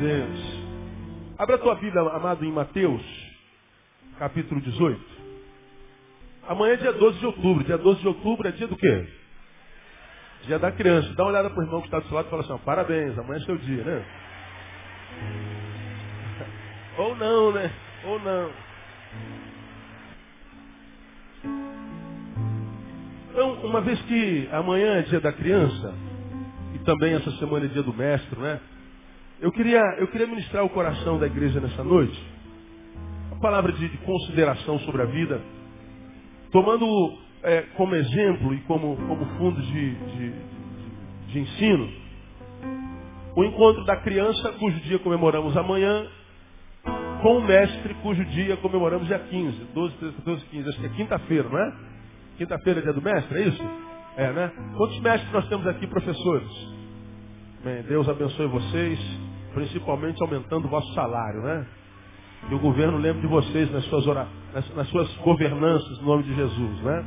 Deus. Abra a tua Bíblia, amado, em Mateus, capítulo 18. Amanhã é dia 12 de outubro. Dia 12 de outubro é dia do quê? Dia da criança. Dá uma olhada para o irmão que está do seu lado e fala assim, parabéns, amanhã é seu dia, né? Ou não, né? Ou não. Então, uma vez que amanhã é dia da criança, e também essa semana é dia do mestre, né? Eu queria, eu queria ministrar o coração da igreja nessa noite. Uma palavra de, de consideração sobre a vida, tomando é, como exemplo e como, como fundo de, de, de ensino o encontro da criança, cujo dia comemoramos amanhã, com o mestre, cujo dia comemoramos dia 15, 12, 13, 14, 15. Acho que é quinta-feira, não é? Quinta-feira é dia do mestre, é isso? É, né? Quantos mestres nós temos aqui, professores? Bem, Deus abençoe vocês, principalmente aumentando o vosso salário, né? Que o governo lembre de vocês nas suas, ora... nas, suas governanças, no nome de Jesus, né?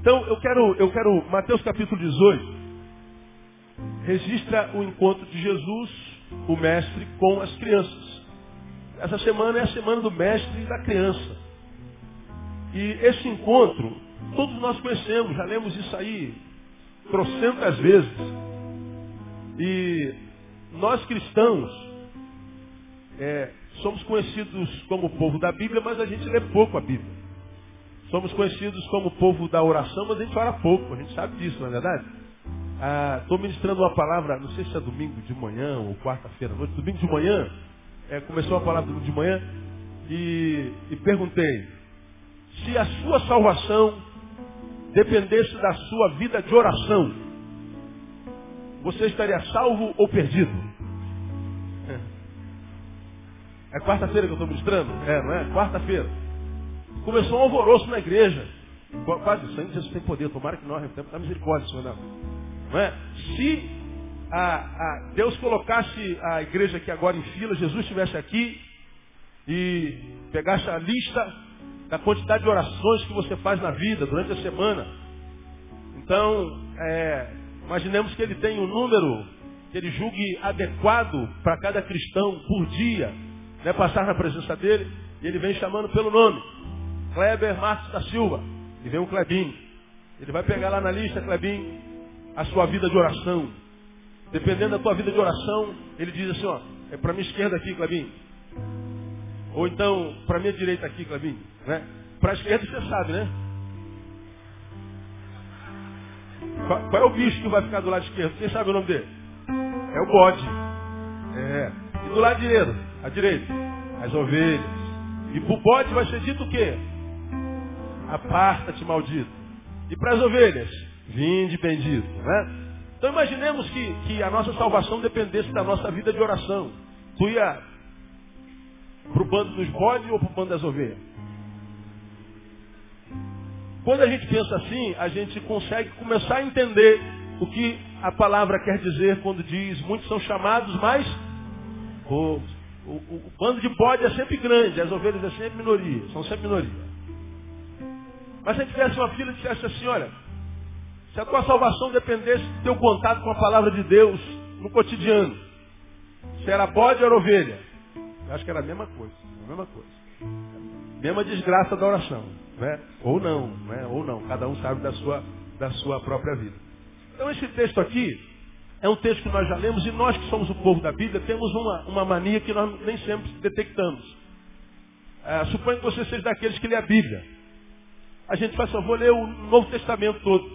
Então, eu quero, eu quero, Mateus capítulo 18, registra o encontro de Jesus, o mestre, com as crianças. Essa semana é a semana do mestre e da criança. E esse encontro, todos nós conhecemos, já lemos isso aí trocentas vezes. E nós cristãos é, somos conhecidos como o povo da Bíblia, mas a gente lê pouco a Bíblia. Somos conhecidos como o povo da oração, mas a gente ora pouco, a gente sabe disso, não é verdade? Estou ah, ministrando uma palavra, não sei se é domingo de manhã ou quarta-feira à noite, domingo de manhã, é, começou a palavra domingo de manhã, e, e perguntei, se a sua salvação dependesse da sua vida de oração, você estaria salvo ou perdido? É quarta-feira que eu estou ministrando? É, não é? Quarta-feira. Começou um alvoroço na igreja. Quase o sangue Jesus tem poder. Tomara que nós temos misericórdia, Senhor. Não. não é? Se a, a Deus colocasse a igreja aqui agora em fila, Jesus estivesse aqui e pegasse a lista da quantidade de orações que você faz na vida durante a semana. Então, é, imaginemos que ele tem um número que ele julgue adequado para cada cristão por dia, né, passar na presença dele, e ele vem chamando pelo nome. Kleber Marcos da Silva. E vem um Klebinho. Ele vai pegar lá na lista, Klebinho, a sua vida de oração. Dependendo da tua vida de oração, ele diz assim, ó, é para minha esquerda aqui, Klebinho. Ou então, para minha direita aqui, Clebinho. Né? Para a esquerda você sabe, né? Qual, é o bicho que vai ficar do lado esquerdo? Quem sabe o nome dele? É o bode. É. E do lado direito? A direita? As ovelhas. E para o bode vai ser dito o quê? Aparta-te, maldito. E para as ovelhas? Vinde, bendito. Né? Então imaginemos que, que a nossa salvação dependesse da nossa vida de oração. Tu ia para o bando dos bodes ou para o bando das ovelhas? Quando a gente pensa assim, a gente consegue começar a entender o que a palavra quer dizer quando diz muitos são chamados, mas o, o, bando de bode é sempre grande, as ovelhas é sempre minoria, são sempre minoria. Mas se tivesse uma filha e dissesse assim, olha, se a tua salvação dependesse do teu contato com a palavra de Deus no cotidiano, se era bode ou era ovelha, eu acho que era a mesma coisa. A mesma coisa. Mesma desgraça da oração. Né? Ou não, né? ou não. Cada um sabe da sua, da sua própria vida. Então esse texto aqui é um texto que nós já lemos e nós que somos o povo da Bíblia temos uma, uma mania que nós nem sempre detectamos. É, suponho que você seja daqueles que lê a Bíblia. A gente faz vou ler o Novo Testamento todo.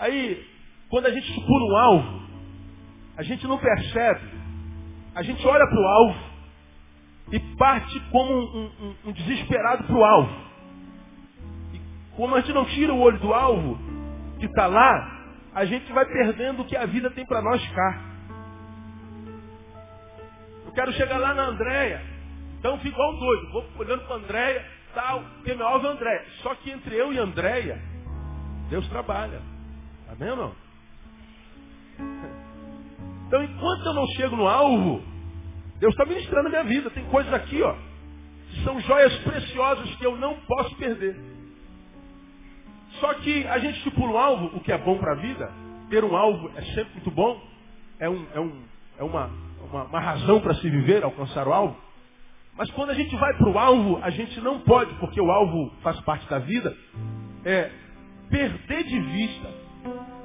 Aí, quando a gente supura um alvo, a gente não percebe. A gente olha para o alvo e parte como um, um, um desesperado para o alvo. E como a gente não tira o olho do alvo que está lá, a gente vai perdendo o que a vida tem para nós cá. Eu quero chegar lá na Andréia. Então fico igual um doido. Vou olhando para a Andréia, tal, porque meu alvo é Andréia. Só que entre eu e Andréia, Deus trabalha. Amém ou não? Então enquanto eu não chego no alvo, Deus está ministrando a minha vida. Tem coisas aqui, ó, que são joias preciosas que eu não posso perder. Só que a gente estipula um alvo, o que é bom para a vida. Ter um alvo é sempre muito bom. É, um, é, um, é uma, uma, uma razão para se viver, alcançar o alvo. Mas quando a gente vai para o alvo, a gente não pode, porque o alvo faz parte da vida, é perder de vista,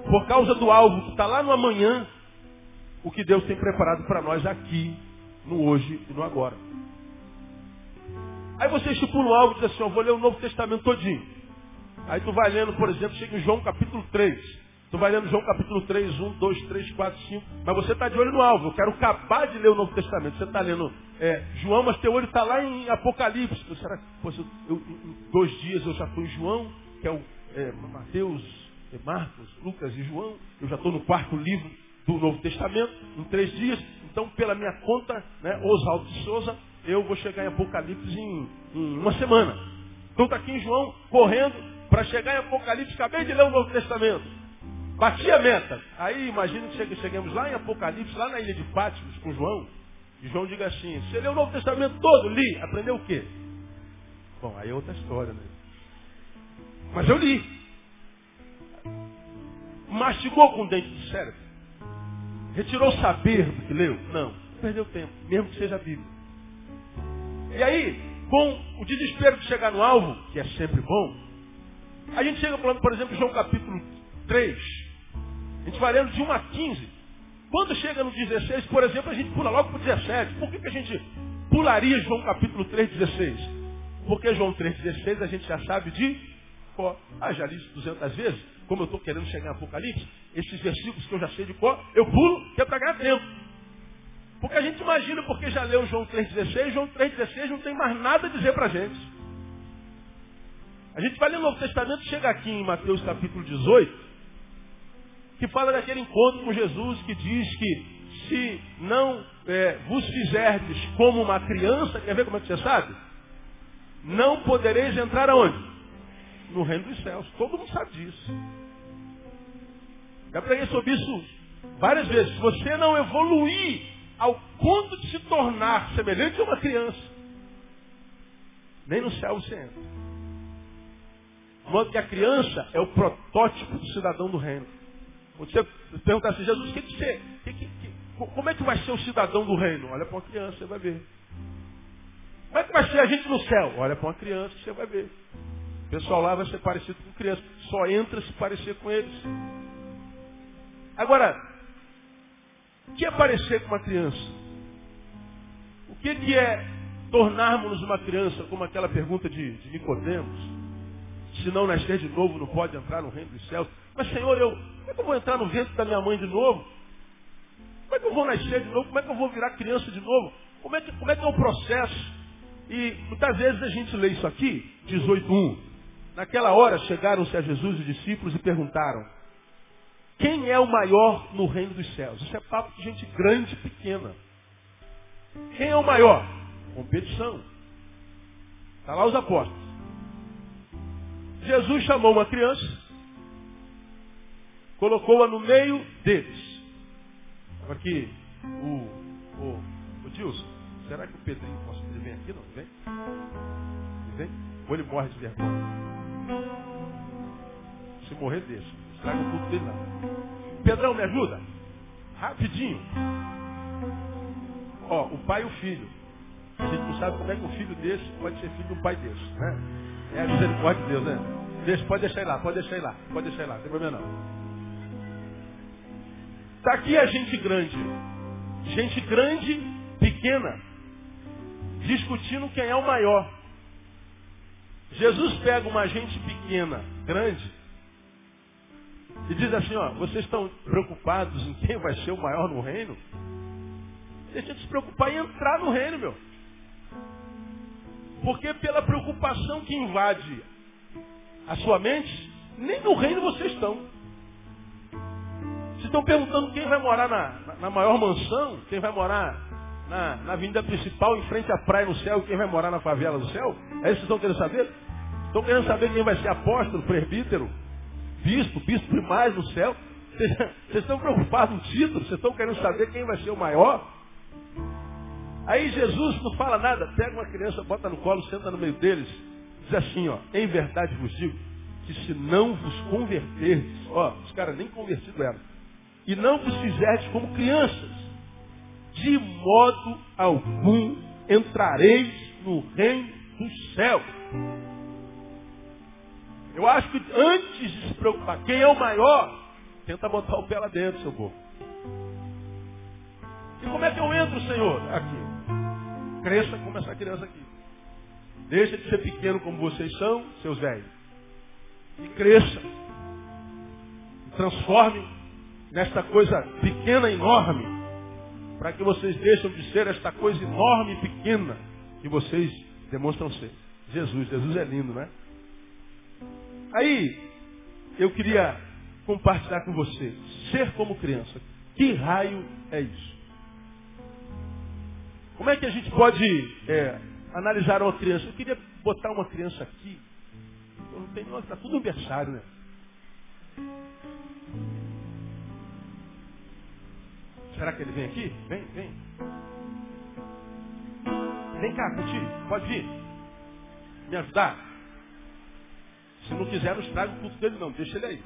por causa do alvo que está lá no amanhã, o que Deus tem preparado para nós aqui, no hoje e no agora. Aí você estipula um alvo e diz assim, eu vou ler o Novo Testamento todinho. Aí tu vai lendo, por exemplo, chega em João capítulo 3. Tu vai lendo João capítulo 3, 1, 2, 3, 4, 5. Mas você está de olho no alvo. Eu quero acabar de ler o Novo Testamento. Você está lendo é, João, mas teu olho está lá em Apocalipse. Será que eu, eu, em dois dias eu já estou em João, que é o é, Mateus, é Marcos, Lucas e João. Eu já estou no quarto livro do Novo Testamento, em três dias. Então, pela minha conta, né, Oswaldo de Souza, eu vou chegar em Apocalipse em, em uma semana. Então está aqui em João, correndo, para chegar em Apocalipse, acabei de ler o Novo Testamento. Bati a meta. Aí imagina que chegamos lá em Apocalipse, lá na ilha de Pátimos, com João. E João diga assim, você leu o Novo Testamento todo? Li. Aprendeu o quê? Bom, aí é outra história, né? Mas eu li. Mastigou com o dente do cérebro. Retirou o saber do que leu? Não. Perdeu tempo, mesmo que seja a Bíblia. E aí, com o desespero de chegar no alvo, que é sempre bom, a gente chega por exemplo, João capítulo 3. A gente vai lendo de 1 a 15. Quando chega no 16, por exemplo, a gente pula logo para o 17. Por que, que a gente pularia João capítulo 3, 16? Porque João 3, 16 a gente já sabe de cor. Ah, já li isso 200 vezes. Como eu estou querendo chegar em Apocalipse, esses versículos que eu já sei de cor, eu pulo, que é para ganhar tempo. Porque a gente imagina, porque já leu João 3,16, João 3,16 não tem mais nada a dizer para a gente. A gente vai ler o Novo Testamento, chega aqui em Mateus capítulo 18, que fala daquele encontro com Jesus que diz que se não é, vos fizerdes como uma criança, quer ver como é que você sabe? Não podereis entrar aonde? No reino dos céus. Todo mundo sabe disso. Já preguei sobre isso várias vezes. Se você não evoluir ao ponto de se tornar semelhante a uma criança, nem no céu você entra. Modo que a criança é o protótipo do cidadão do reino. Você perguntar assim, Jesus, que, que você. Que, que, como é que vai ser o cidadão do reino? Olha para uma criança, você vai ver. Como é que vai ser a gente no céu? Olha para uma criança, você vai ver. O pessoal lá vai ser parecido com criança. Só entra se parecer com eles. Agora, o que é parecer com uma criança? O que, que é tornarmos uma criança, como aquela pergunta de, de Nicodemos? Se não nascer de novo, não pode entrar no reino dos céus. Mas, Senhor, eu, como é que eu vou entrar no ventre da minha mãe de novo? Como é que eu vou nascer de novo? Como é que eu vou virar criança de novo? Como é que, como é, que é o processo? E muitas vezes a gente lê isso aqui, 18.1. Naquela hora chegaram-se a Jesus os discípulos e perguntaram, quem é o maior no reino dos céus? Isso é papo de gente grande e pequena. Quem é o maior? Competição. Está lá os apóstolos. Jesus chamou uma criança colocou-a no meio deles. Agora aqui, o, o, o Dilson, será que o Pedrinho posso ele vem aqui? Não, vem? Vem? Ou ele morre de vergonha? Se morrer, deixa. Estraga o culto dele não. Pedrão, me ajuda? Rapidinho. Ó, o pai e o filho. A gente não sabe como é que um filho desse pode ser filho de um pai desse, né? É a misericórdia de Deus, né? Deixa, pode deixar ele lá, pode deixar ele lá, pode deixar ele lá, não tem problema não. Está aqui a gente grande. Gente grande, pequena, discutindo quem é o maior. Jesus pega uma gente pequena, grande, e diz assim, ó, vocês estão preocupados em quem vai ser o maior no reino? Deixa de se preocupar em entrar no reino, meu. Porque pela preocupação que invade a sua mente, nem no reino vocês estão. Vocês estão perguntando quem vai morar na, na, maior mansão, quem vai morar na, na, avenida principal, em frente à praia no céu, quem vai morar na favela do céu? É isso que estão querendo saber? Estão querendo saber quem vai ser apóstolo, presbítero, bispo, bispo primaz no céu? Vocês estão preocupados no título? Vocês estão querendo saber quem vai ser o maior? Aí Jesus não fala nada, pega uma criança, bota no colo, senta no meio deles, diz assim, ó, em verdade vos digo, que se não vos converterdes, ó, os caras nem convertidos eram, e não vos fizerdes como crianças, de modo algum entrareis no reino do céu. Eu acho que antes de se preocupar, quem é o maior, tenta botar o pé lá dentro, seu povo. E como é que eu entro, Senhor? Aqui. Cresça como essa criança aqui. Deixa de ser pequeno como vocês são, seus velhos. E cresça. E transforme nesta coisa pequena e enorme. Para que vocês deixem de ser esta coisa enorme e pequena que vocês demonstram ser. Jesus, Jesus é lindo, né? Aí, eu queria compartilhar com você. Ser como criança. Que raio é isso? Como é que a gente pode é, analisar uma criança? Eu queria botar uma criança aqui. Não tenho, está tudo aniversário, né? Será que ele vem aqui? Vem, vem. Vem cá, contigo. Pode vir. Me ajudar. Se não quiser, não estraga o culto dele, não. Deixa ele aí.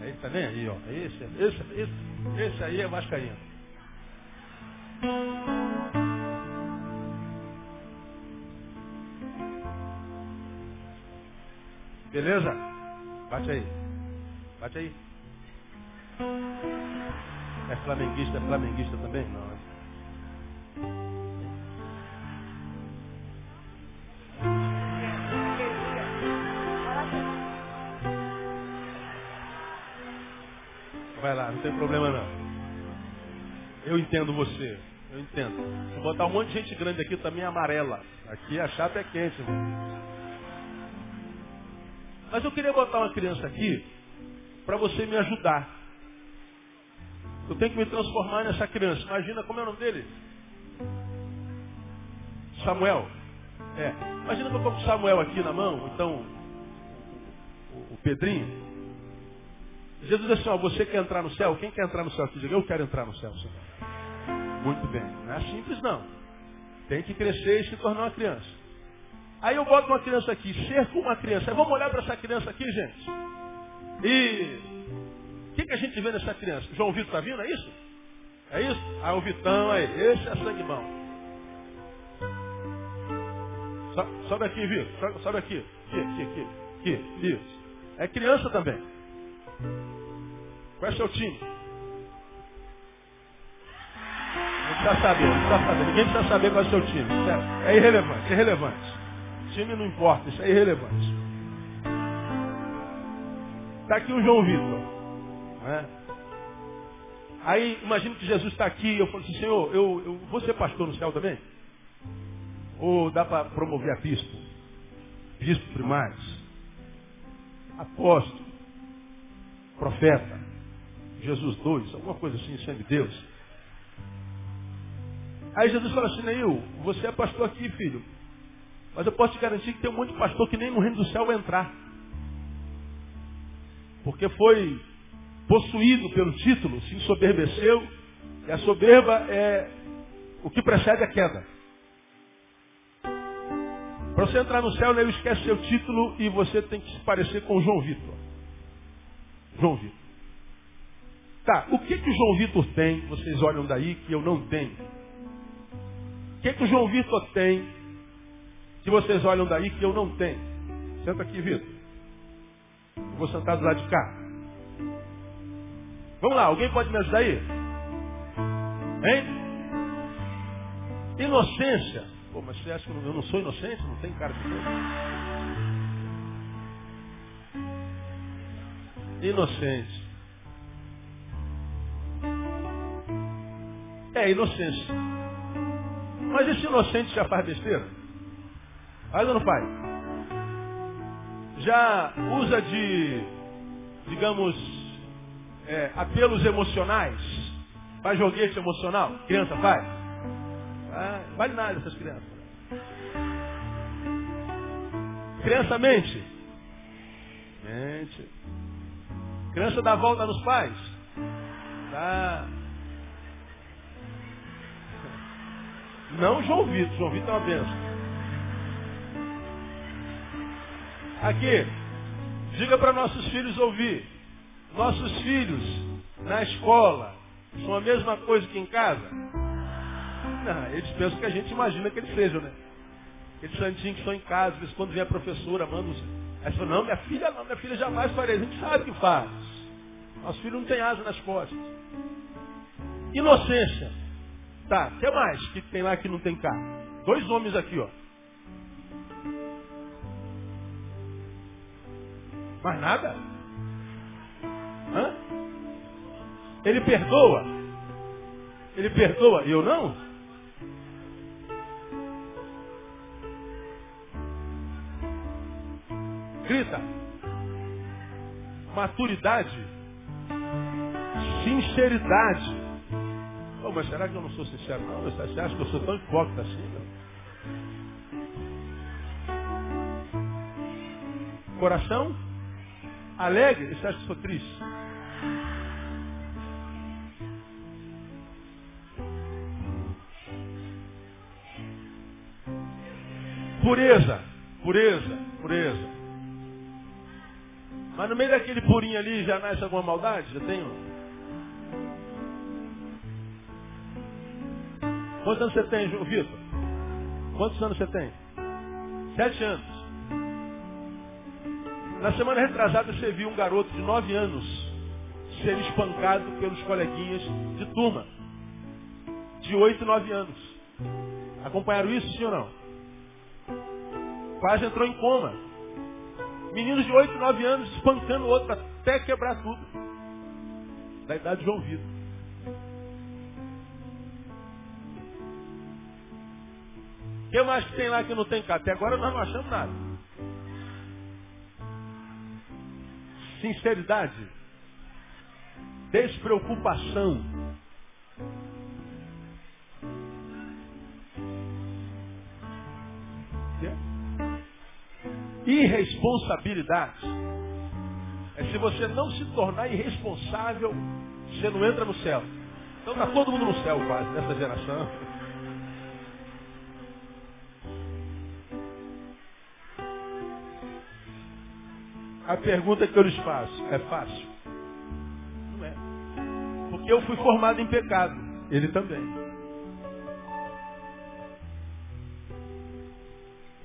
Aí, tá vendo aí, ó. Esse, esse, esse, esse aí é Vascaíno. Beleza? Bate aí. Bate aí. É flamenguista, é flamenguista também? Não, né? Vai lá, não tem problema. Eu entendo você. Eu entendo. Vou botar um monte de gente grande aqui também amarela. Aqui a chapa é quente, irmão. Mas eu queria botar uma criança aqui para você me ajudar. Eu tenho que me transformar nessa criança. Imagina como é o nome dele? Samuel. É. Imagina que eu estou com Samuel aqui na mão, então o, o Pedrinho. Jesus diz assim, ó, você quer entrar no céu? Quem quer entrar no céu eu quero entrar no céu, Senhor. Muito bem. Não é simples não. Tem que crescer e se tornar uma criança. Aí eu boto uma criança aqui, ser como uma criança. Aí vamos olhar para essa criança aqui, gente. E o que, que, a gente vê nessa criança? João Vitor está vindo, é isso? É isso? Ah, o Vitão aí. Esse é sangue bom. Sobe aqui, Vitor. Sobe aqui. Aqui, aqui, aqui. Aqui, isso. É criança também. Qual é seu time? Precisa saber, não precisa saber. Ninguém precisa saber qual é o seu time. É irrelevante, é irrelevante. Time não importa, isso é irrelevante. Está aqui o João Vitor. Né? Aí, imagina que Jesus está aqui, eu falo assim, Senhor, eu, eu vou ser pastor no céu também? Ou dá para promover a bispo? Bispo primários? Apóstolo? Profeta? Jesus dois? Alguma coisa assim, sangue de Deus? Aí Jesus fala assim, Neil, você é pastor aqui, filho. Mas eu posso te garantir que tem um monte de pastor que nem no reino do céu vai entrar. Porque foi possuído pelo título, se ensoberbeceu, e a soberba é o que precede a queda. Para você entrar no céu, Neil esquece seu título e você tem que se parecer com João Vitor. João Vitor. Tá, o que que o João Vitor tem, vocês olham daí, que eu não tenho? O que, que o João Vitor tem que vocês olham daí que eu não tenho? Senta aqui, Vitor. Eu vou sentar do lado de cá. Vamos lá, alguém pode me ajudar aí? Hein? Inocência. Pô, mas você acha que eu não sou inocente? Não tem cara de ser? Inocente. É inocência. Mas esse inocente já faz besteira? Faz ou não faz? Já usa de, digamos, é, apelos emocionais? Faz joguete emocional? Criança faz? Ah, vale nada essas crianças. Criança mente? Mente. Criança dá volta nos pais? Tá. Não João Vitor. João Vitor é uma benção. Aqui, diga para nossos filhos ouvir. Nossos filhos, na escola, são a mesma coisa que em casa? Não, eles pensam que a gente imagina que eles sejam, né? Aqueles santinhos que estão em casa, quando vem a professora, manda os... Aí fala, não, minha filha não, minha filha jamais faria. A gente sabe que faz. Nosso filho não tem asa nas costas. Inocência. Tá, o que mais que tem lá que não tem carro? Dois homens aqui, ó. Mais nada? Hã? Ele perdoa? Ele perdoa eu não? Grita. Maturidade. Sinceridade. Mas será que eu não sou sincero? Não, você acha que eu sou tão hipócrita assim? Não? Coração alegre, você acha que sou triste? Pureza, pureza, pureza. Mas no meio daquele purinho ali já nasce alguma maldade? Já tenho? Quantos anos você tem, João Vitor? Quantos anos você tem? Sete anos. Na semana retrasada você viu um garoto de nove anos ser espancado pelos coleguinhas de turma. De oito, nove anos. Acompanharam isso, sim ou não? Quase entrou em coma. Meninos de oito, nove anos espancando o outro até quebrar tudo. Da idade de João Vitor. O que mais que tem lá que não tem cá? Até agora nós não achamos nada. sinceridade, despreocupação. Irresponsabilidade. É se você não se tornar irresponsável, você não entra no céu. Então está todo mundo no céu quase, nessa geração. A pergunta que eu lhes faço é fácil? Não é. Porque eu fui formado em pecado. Ele também.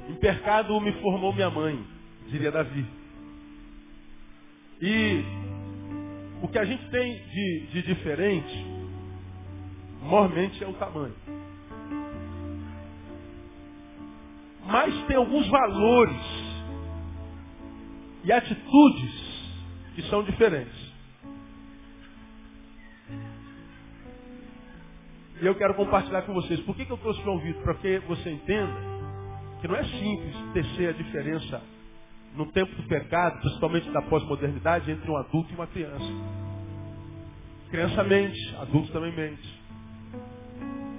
Em pecado me formou minha mãe, diria Davi. E o que a gente tem de, de diferente, mormente é o tamanho. Mas tem alguns valores e atitudes que são diferentes. E eu quero compartilhar com vocês. Por que, que eu trouxe João Vitor? Para que você entenda que não é simples tecer a diferença no tempo do pecado, principalmente da pós-modernidade, entre um adulto e uma criança. Criança mente, adulto também mente.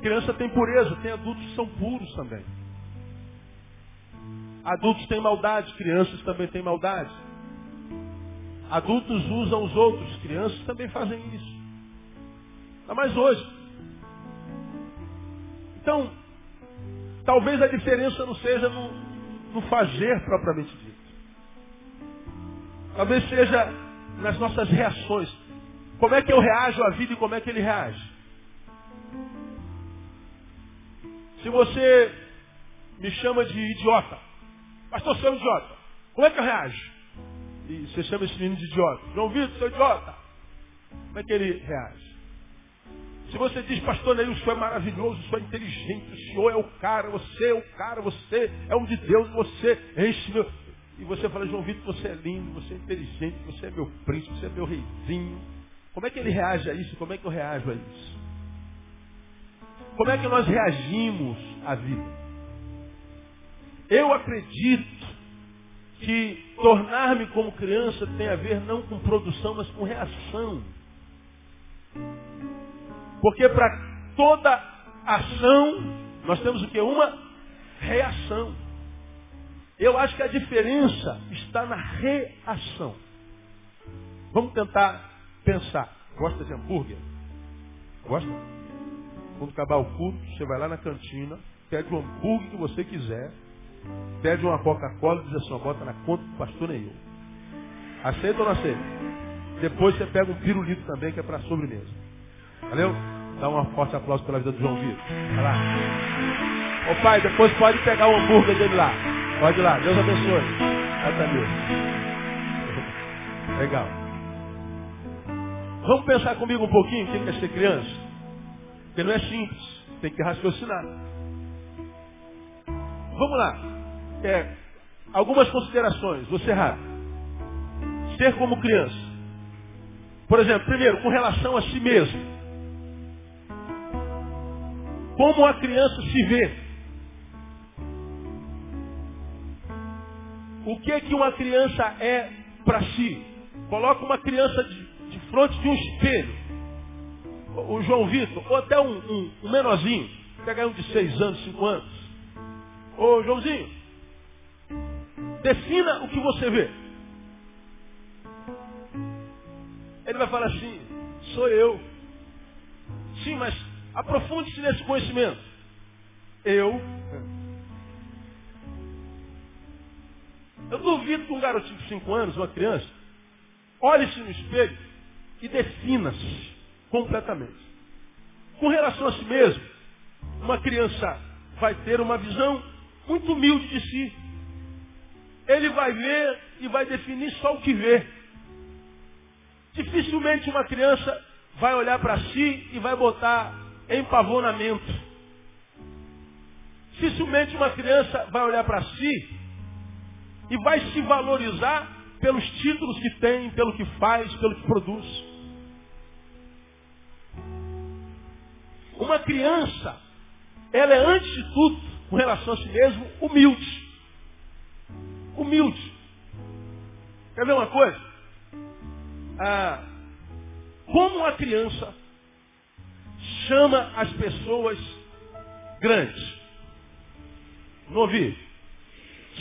Criança tem pureza, tem adultos que são puros também. Adultos têm maldade, crianças também têm maldade. Adultos usam os outros, crianças também fazem isso. Ainda mais hoje. Então, talvez a diferença não seja no, no fazer propriamente dito. Talvez seja nas nossas reações. Como é que eu reajo à vida e como é que ele reage? Se você me chama de idiota, Pastor, um idiota. Como é que eu reajo? E você chama esse menino de idiota. João Vitor, seu idiota. Como é que ele reage? Se você diz, pastor Neil, o senhor é maravilhoso, o senhor é inteligente, o senhor é o cara, você é o cara, você é um de Deus, você enche meu. E você fala, João Vitor, você é lindo, você é inteligente, você é meu príncipe, você é meu reizinho. Como é que ele reage a isso? Como é que eu reajo a isso? Como é que nós reagimos à vida? Eu acredito que tornar-me como criança tem a ver não com produção, mas com reação. Porque para toda ação, nós temos o que? Uma reação. Eu acho que a diferença está na reação. Vamos tentar pensar. Gosta de hambúrguer? Gosta? Quando acabar o culto, você vai lá na cantina, pede o hambúrguer que você quiser, Pede uma Coca-Cola e diz assim, bota na conta do pastor nenhum. Aceita ou não aceita? Depois você pega um pirulito também, que é para sobremesa. Valeu? Dá um forte aplauso pela vida do João Vitor. Vai lá. Ô pai, depois pode pegar o hambúrguer dele lá. Pode ir lá. Deus abençoe. Até Deus. Legal. Vamos pensar comigo um pouquinho quem quer ser criança? Porque não é simples. Tem que raciocinar. Vamos lá. É, algumas considerações. Você rápido. Ser como criança. Por exemplo, primeiro, com relação a si mesmo. Como a criança se vê. O que é que uma criança é para si? Coloca uma criança de, de frente de um espelho. O João Vitor, ou até um, um, um menorzinho, pega um de seis anos, cinco anos. Ô Joãozinho, defina o que você vê. Ele vai falar assim, sou eu. Sim, mas aprofunde-se nesse conhecimento. Eu Eu duvido que um garotinho de 5 anos, uma criança, olhe-se no espelho e defina-se completamente. Com relação a si mesmo, uma criança vai ter uma visão muito humilde de si. Ele vai ver e vai definir só o que vê. Dificilmente uma criança vai olhar para si e vai botar empavonamento. Dificilmente uma criança vai olhar para si e vai se valorizar pelos títulos que tem, pelo que faz, pelo que produz. Uma criança, ela é antes de tudo, com relação a si mesmo, humilde. Humilde. Quer ver uma coisa? Ah, como uma criança chama as pessoas grandes? Não ouvi?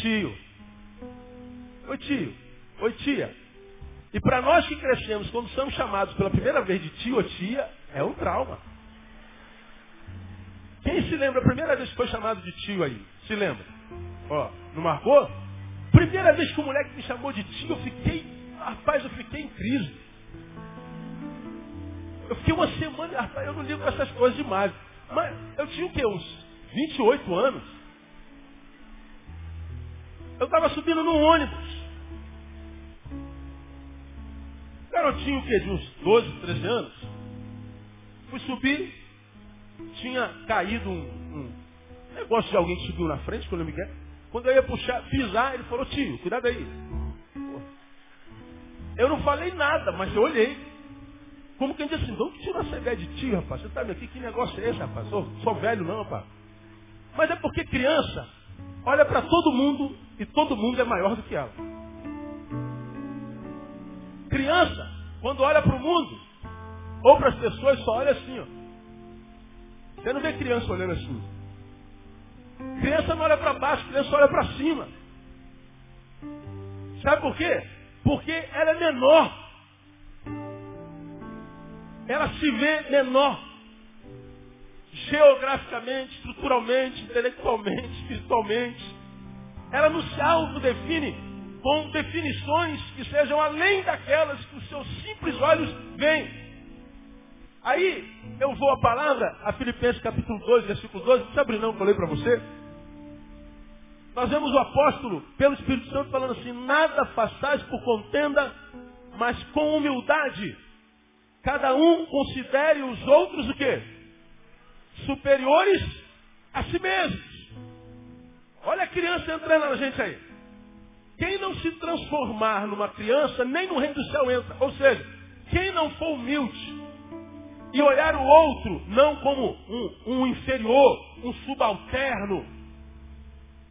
Tio, Oi tio, oi tia. E para nós que crescemos, quando somos chamados pela primeira vez de tio ou tia, é um trauma. Quem se lembra a primeira vez que foi chamado de tio aí? Se lembra? Ó, não marcou? Primeira vez que o moleque me chamou de tio, eu fiquei, rapaz, eu fiquei em crise. Eu fiquei uma semana, rapaz, eu não ligo com essas coisas demais. Mas eu tinha o quê? Uns 28 anos. Eu estava subindo no ônibus. Garotinho que de uns 12, 13 anos. Fui subir, tinha caído um, um, negócio de alguém que subiu na frente, quando eu me quer. Quando eu ia puxar, pisar, ele falou, tio, cuidado aí. Eu não falei nada, mas eu olhei. Como quem diz assim, não tira essa ideia de tio, rapaz. Você tá aqui, que negócio é esse, rapaz? Sou, sou velho não, rapaz. Mas é porque criança olha para todo mundo e todo mundo é maior do que ela. Criança, quando olha para o mundo, ou para as pessoas, só olha assim, ó. Você não vê criança olhando assim. Criança não olha para baixo, criança olha para cima. Sabe por quê? Porque ela é menor. Ela se vê menor. Geograficamente, estruturalmente, intelectualmente, espiritualmente. Ela não se autodefine com definições que sejam além daquelas que os seus simples olhos veem. Aí eu vou a palavra, a Filipenses capítulo 2, versículo 12, não abre não que eu leio para você. Nós vemos o apóstolo, pelo Espírito Santo, falando assim, nada façais por contenda, mas com humildade. Cada um considere os outros o quê? Superiores a si mesmos. Olha a criança entrando na gente aí. Quem não se transformar numa criança, nem no reino do céu entra. Ou seja, quem não for humilde e olhar o outro não como um, um inferior, um subalterno,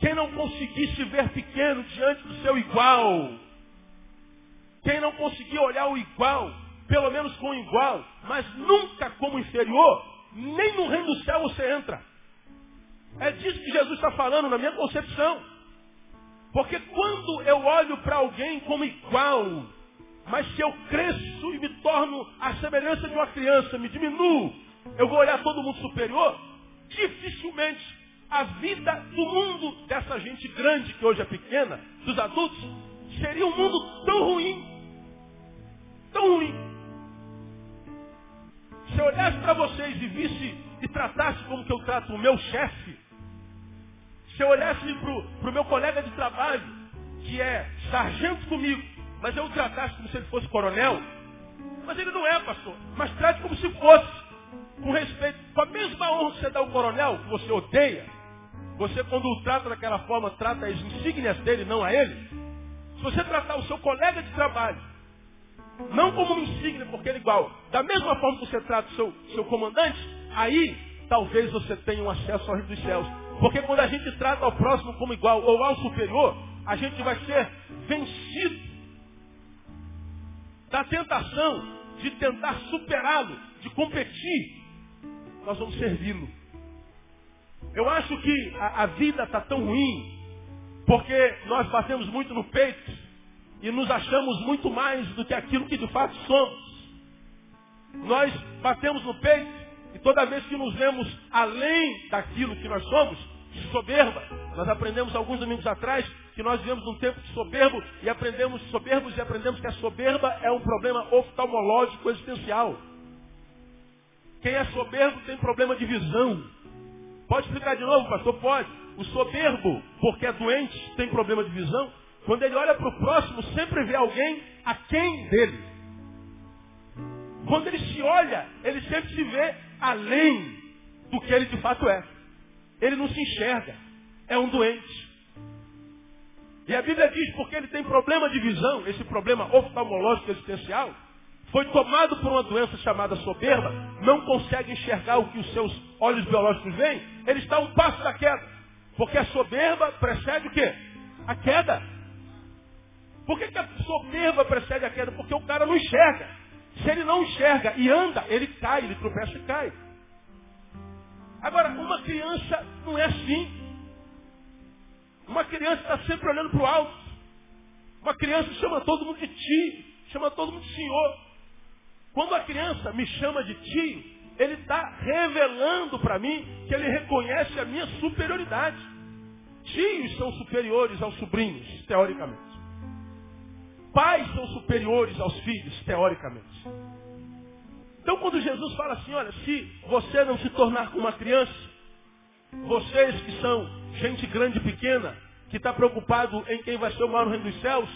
quem não conseguir se ver pequeno diante do seu igual, quem não conseguir olhar o igual, pelo menos com igual, mas nunca como inferior, nem no reino do céu você entra. É disso que Jesus está falando na minha concepção. Porque quando eu olho para alguém como igual, mas se eu cresço e me torno a semelhança de uma criança, me diminuo, eu vou olhar todo mundo superior, dificilmente a vida do mundo dessa gente grande que hoje é pequena, dos adultos, seria um mundo tão ruim. Tão ruim. Se eu olhasse para vocês e visse e tratasse como que eu trato o meu chefe, se eu olhasse para o meu colega de trabalho, que é sargento comigo, mas eu o tratasse como se ele fosse coronel, mas ele não é, pastor, mas trate como se fosse, com respeito, com a mesma honra que você dá ao coronel, que você odeia, você quando o trata daquela forma, trata as insígnias dele, não a ele. Se você tratar o seu colega de trabalho, não como uma insígnia, porque ele é igual, da mesma forma que você trata o seu, seu comandante, aí talvez você tenha um acesso ao reino dos céus. Porque quando a gente trata ao próximo como igual ou ao superior, a gente vai ser vencido da tentação de tentar superá-lo, de competir. Nós vamos servi-lo. Eu acho que a, a vida está tão ruim porque nós batemos muito no peito e nos achamos muito mais do que aquilo que de fato somos. Nós batemos no peito e toda vez que nos vemos além daquilo que nós somos, soberba. Nós aprendemos alguns domingos atrás que nós vivemos num tempo de soberbo e aprendemos soberbos e aprendemos que a soberba é um problema oftalmológico existencial. Quem é soberbo tem problema de visão. Pode explicar de novo, pastor? Pode. O soberbo, porque é doente, tem problema de visão. Quando ele olha para o próximo, sempre vê alguém a quem dele. Quando ele se olha, ele sempre se vê além do que ele de fato é. Ele não se enxerga. É um doente. E a Bíblia diz, porque ele tem problema de visão, esse problema oftalmológico existencial, foi tomado por uma doença chamada soberba, não consegue enxergar o que os seus olhos biológicos veem, ele está um passo da queda. Porque a soberba precede o quê? A queda. Por que, que a soberba precede a queda? Porque o cara não enxerga. Se ele não enxerga e anda, ele cai, ele tropeça e cai. Agora, uma criança não é assim. Uma criança está sempre olhando para o alto. Uma criança chama todo mundo de tio, chama todo mundo de senhor. Quando a criança me chama de tio, ele está revelando para mim que ele reconhece a minha superioridade. Tios são superiores aos sobrinhos, teoricamente. Pais são superiores aos filhos, teoricamente. Então quando Jesus fala assim, olha, se você não se tornar como uma criança, vocês que são gente grande e pequena, que está preocupado em quem vai ser o maior no reino dos céus,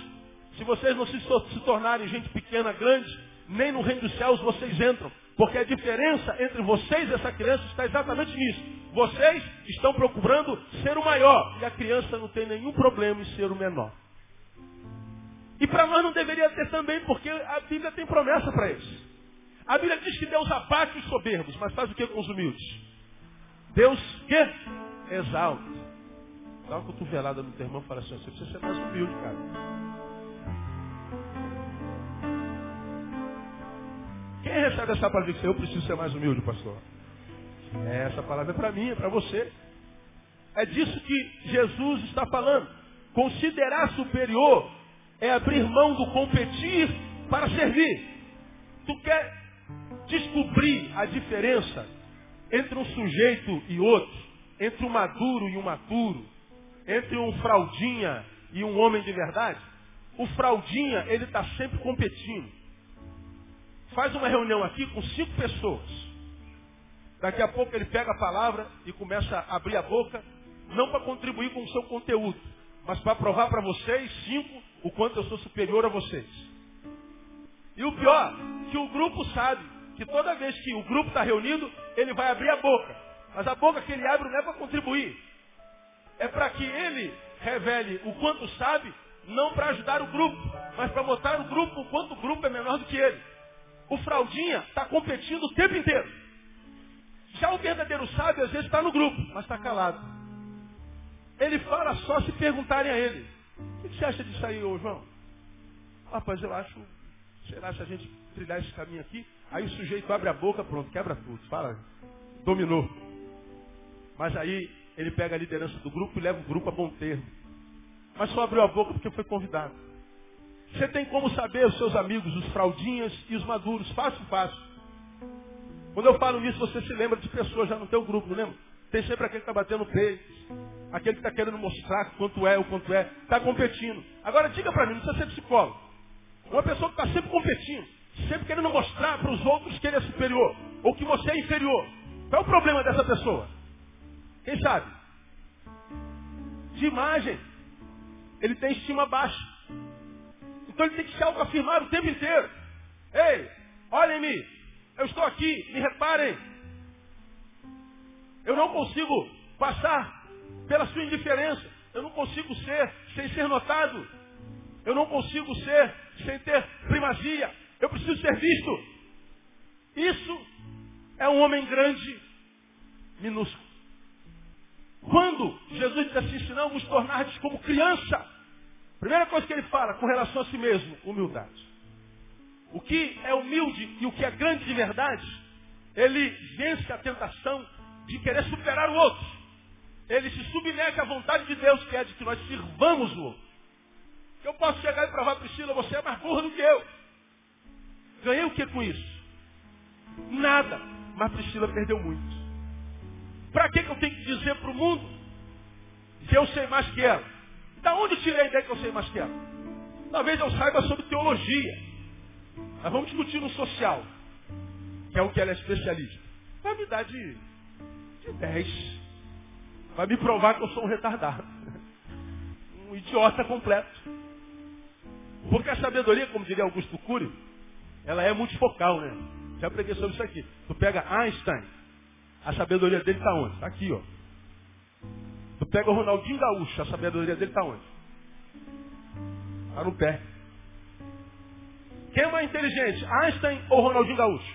se vocês não se, se tornarem gente pequena, grande, nem no reino dos céus vocês entram. Porque a diferença entre vocês e essa criança está exatamente nisso. Vocês estão procurando ser o maior e a criança não tem nenhum problema em ser o menor. E para nós não deveria ter também, porque a Bíblia tem promessa para eles. A Bíblia diz que Deus abate os soberbos, mas faz o que com os humildes? Deus que? Exalta. Dá uma cotovelada no teu irmão e fala assim, você precisa ser mais humilde, cara. Quem recebe essa palavra diz, eu preciso ser mais humilde, pastor? É, essa palavra é para mim, é para você. É disso que Jesus está falando. Considerar superior é abrir mão do competir para servir. Tu quer descobrir a diferença entre um sujeito e outro, entre um maduro e um maturo, entre um fraldinha e um homem de verdade? O fraldinha, ele está sempre competindo faz uma reunião aqui com cinco pessoas. Daqui a pouco ele pega a palavra e começa a abrir a boca, não para contribuir com o seu conteúdo, mas para provar para vocês, cinco, o quanto eu sou superior a vocês. E o pior, que o grupo sabe que toda vez que o grupo está reunido, ele vai abrir a boca. Mas a boca que ele abre não é para contribuir. É para que ele revele o quanto sabe, não para ajudar o grupo, mas para mostrar o grupo o quanto o grupo é menor do que ele. O fraldinha está competindo o tempo inteiro. Já o verdadeiro sábio, às vezes, está no grupo, mas está calado. Ele fala só se perguntarem a ele. O que você acha disso aí, ô João? Rapaz, eu acho, será se a gente trilhar esse caminho aqui, aí o sujeito abre a boca, pronto, quebra tudo. Fala, dominou. Mas aí ele pega a liderança do grupo e leva o grupo a bom termo. Mas só abriu a boca porque foi convidado. Você tem como saber os seus amigos, os fraldinhas e os maduros, fácil, fácil. Quando eu falo nisso, você se lembra de pessoas já no teu grupo, não lembra? Tem sempre aquele que está batendo peito, aquele que está querendo mostrar quanto é, o quanto é, está competindo. Agora diga para mim, não precisa ser psicólogo. Uma pessoa que está sempre competindo, sempre querendo mostrar para os outros que ele é superior. ou que você é inferior. Qual é o problema dessa pessoa? Quem sabe? De imagem. Ele tem estima baixa. Então ele tem que se autoafirmar o tempo inteiro. Ei, olhem-me. Eu estou aqui, me reparem. Eu não consigo passar pela sua indiferença. Eu não consigo ser sem ser notado. Eu não consigo ser sem ter primazia. Eu preciso ser visto. Isso é um homem grande, minúsculo. Quando Jesus diz assim, se não vos tornardes como criança, primeira coisa que ele fala com relação a si mesmo, humildade. O que é humilde e o que é grande de verdade, ele vence a tentação de querer superar o outro. Ele se submete à vontade de Deus, que é de que nós sirvamos o outro. Eu posso chegar e provar, Priscila, você é mais burra do que eu. Ganhei o que com isso? Nada. Mas Priscila perdeu muito. Para que, que eu tenho que dizer para o mundo que eu sei mais que ela? Da onde eu tirei a ideia que eu sei mais que ela? Talvez eu saiba sobre teologia. Mas vamos discutir no social, que é o que ela é especialista. Vai me dar de, de 10. Vai me provar que eu sou um retardado. Um idiota completo. Porque a sabedoria, como diria Augusto Cury, ela é multifocal, né? Já preguei sobre isso aqui. Tu pega Einstein, a sabedoria dele está onde? Está aqui, ó. Tu pega o Ronaldinho Gaúcho, a sabedoria dele está onde? Está no pé. Quem é mais inteligente, Einstein ou Ronaldinho Gaúcho?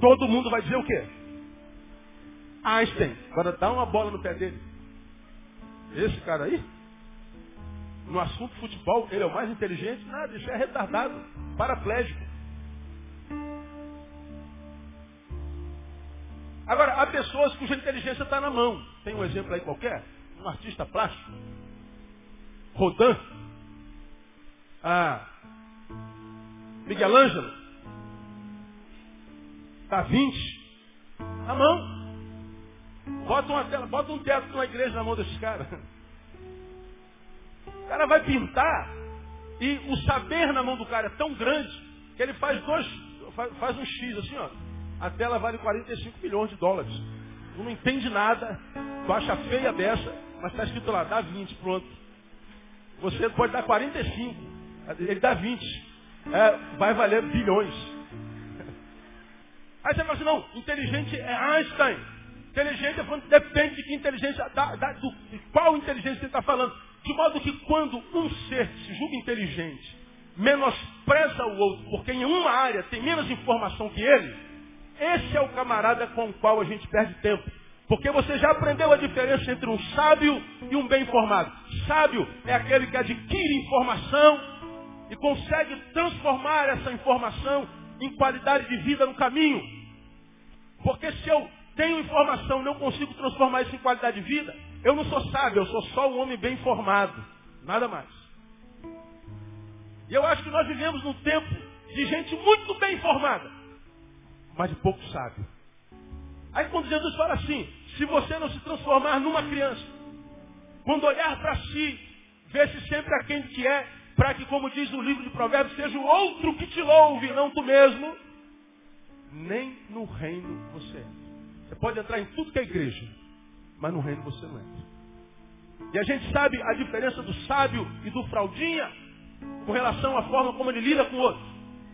Todo mundo vai dizer o quê? Einstein. Agora dá uma bola no pé dele. Esse cara aí, no assunto futebol, ele é o mais inteligente? Nada, isso é retardado, paraplégico. Agora, há pessoas cuja inteligência está na mão. Tem um exemplo aí qualquer? Um artista plástico. Rodin. Ah, Miguel Ângelo. Da Vinci. Na mão. Bota, uma tela, bota um teto na igreja na mão desses caras. O cara vai pintar e o saber na mão do cara é tão grande que ele faz dois, faz, faz um X assim, ó. A tela vale 45 milhões de dólares. Tu não entende nada, tu acha feia dessa, mas está escrito lá, dá 20, pronto. Você pode dar 45, ele dá 20. É, vai valer bilhões. Aí você fala assim, não, inteligente é Einstein. Inteligente é quando depende de que inteligência, da, da, do, de qual inteligência você está falando. De modo que quando um ser se julga inteligente, menospreza o outro, porque em uma área tem menos informação que ele, esse é o camarada com o qual a gente perde tempo. Porque você já aprendeu a diferença entre um sábio e um bem informado. Sábio é aquele que adquire informação e consegue transformar essa informação em qualidade de vida no caminho. Porque se eu tenho informação e não consigo transformar isso em qualidade de vida, eu não sou sábio, eu sou só um homem bem informado. Nada mais. E eu acho que nós vivemos num tempo de gente muito bem informada mas de pouco sábio. Aí quando Jesus fala assim, se você não se transformar numa criança, quando olhar para si, vê-se sempre a quem que é, para que, como diz o livro de Provérbios, seja o outro que te louve, não tu mesmo, nem no reino você entra. Você pode entrar em tudo que é igreja, mas no reino você não entra. E a gente sabe a diferença do sábio e do fraudinha com relação à forma como ele lida com o outro.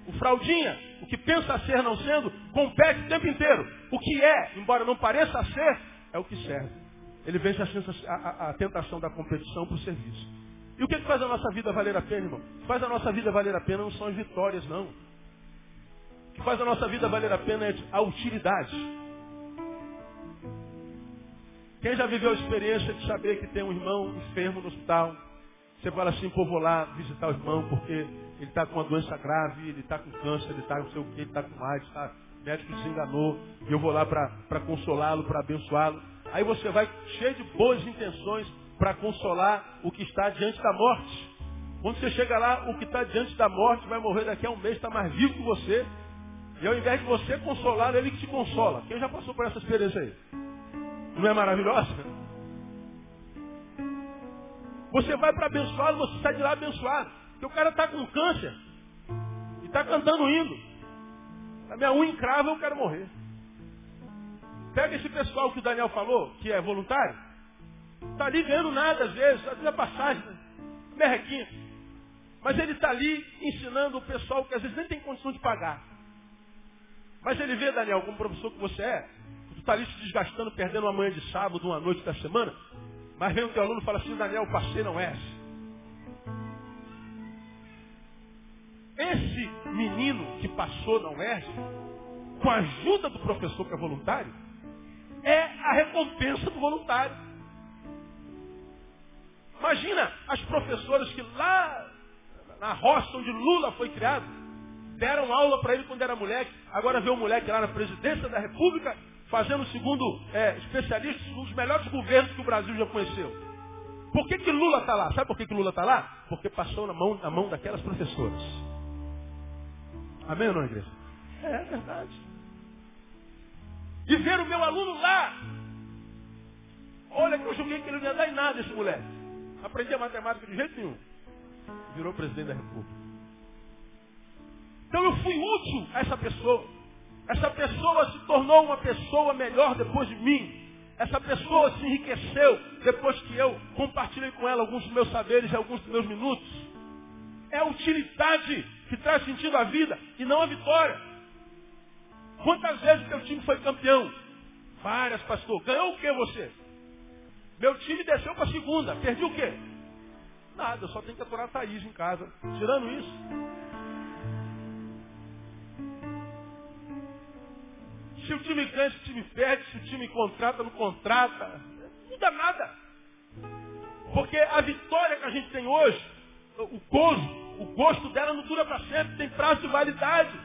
O fraudinha, o que pensa ser não sendo, compete o tempo inteiro. O que é, embora não pareça ser, é o que serve. Ele vence a, a, a tentação da competição para o serviço. E o que, que faz a nossa vida valer a pena, irmão? O que faz a nossa vida valer a pena não são as vitórias, não. O que faz a nossa vida valer a pena é a utilidade. Quem já viveu a experiência de saber que tem um irmão enfermo no hospital, você fala assim, pô, vou lá visitar o irmão porque ele está com uma doença grave, ele está com câncer, ele está não sei o que, ele está com AIDS, tá, o médico desenganou, e eu vou lá para consolá-lo, para abençoá-lo. Aí você vai cheio de boas intenções para consolar o que está diante da morte. Quando você chega lá, o que está diante da morte vai morrer daqui a um mês, está mais vivo que você. E ao invés de você consolar, ele que te consola. Quem já passou por essa experiência aí? Não é maravilhosa? Você vai para abençoá-lo, você sai de lá abençoado. Porque o cara está com câncer. E está cantando hino. A minha unha encrava, eu quero morrer. Pega esse pessoal que o Daniel falou, que é voluntário. Está ali ganhando nada, às vezes, às vezes é passagem, né? merrequinha. Mas ele está ali ensinando o pessoal que às vezes nem tem condição de pagar. Mas ele vê, Daniel, como professor que você é, tu está ali se desgastando, perdendo uma manhã de sábado, uma noite da semana, mas vem o teu aluno e fala assim, Daniel, passei não é. Esse menino que passou na UERJ, com a ajuda do professor que é voluntário, é a recompensa do voluntário. Imagina as professoras que lá na roça onde Lula foi criado, deram aula para ele quando era moleque, agora vê o moleque lá na presidência da República, fazendo, segundo é, especialistas, um dos melhores governos que o Brasil já conheceu. Por que, que Lula está lá? Sabe por que, que Lula está lá? Porque passou na mão, na mão daquelas professoras. Amém ou não, igreja? É, é verdade. E ver o meu aluno lá. Olha que eu julguei que ele não ia dar em nada, esse moleque. Aprendia matemática de jeito nenhum. Virou presidente da república. Então eu fui útil a essa pessoa. Essa pessoa se tornou uma pessoa melhor depois de mim. Essa pessoa se enriqueceu depois que eu compartilhei com ela alguns dos meus saberes e alguns dos meus minutos. É a utilidade que traz sentido à vida e não a vitória. Quantas vezes teu time foi campeão? Várias, pastor. Ganhou o que você? Meu time desceu para a segunda. Perdi o quê? Nada, eu só tenho que aturar a Thaís em casa. Tirando isso. Se o time ganha, se o time perde, se o time contrata, não contrata. Não muda nada. Porque a vitória que a gente tem hoje, o gozo, o gosto dela não dura para sempre, tem prazo de validade.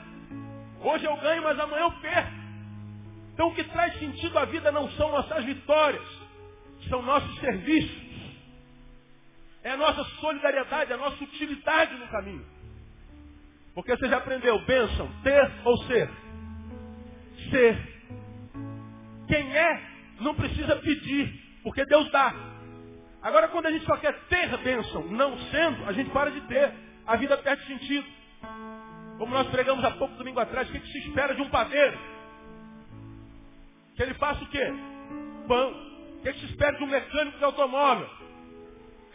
Hoje eu ganho, mas amanhã eu perco. Então o que traz sentido à vida não são nossas vitórias, são nossos serviços. É a nossa solidariedade, a nossa utilidade no caminho. Porque você já aprendeu, bênção, ter ou ser? Ser. Quem é, não precisa pedir, porque Deus dá. Agora, quando a gente só quer ter bênção, não sendo, a gente para de ter a vida perde sentido. Como nós pregamos há pouco domingo atrás, o que, que se espera de um padeiro? Que ele faça o quê? Pão. O que, que se espera de um mecânico de automóvel?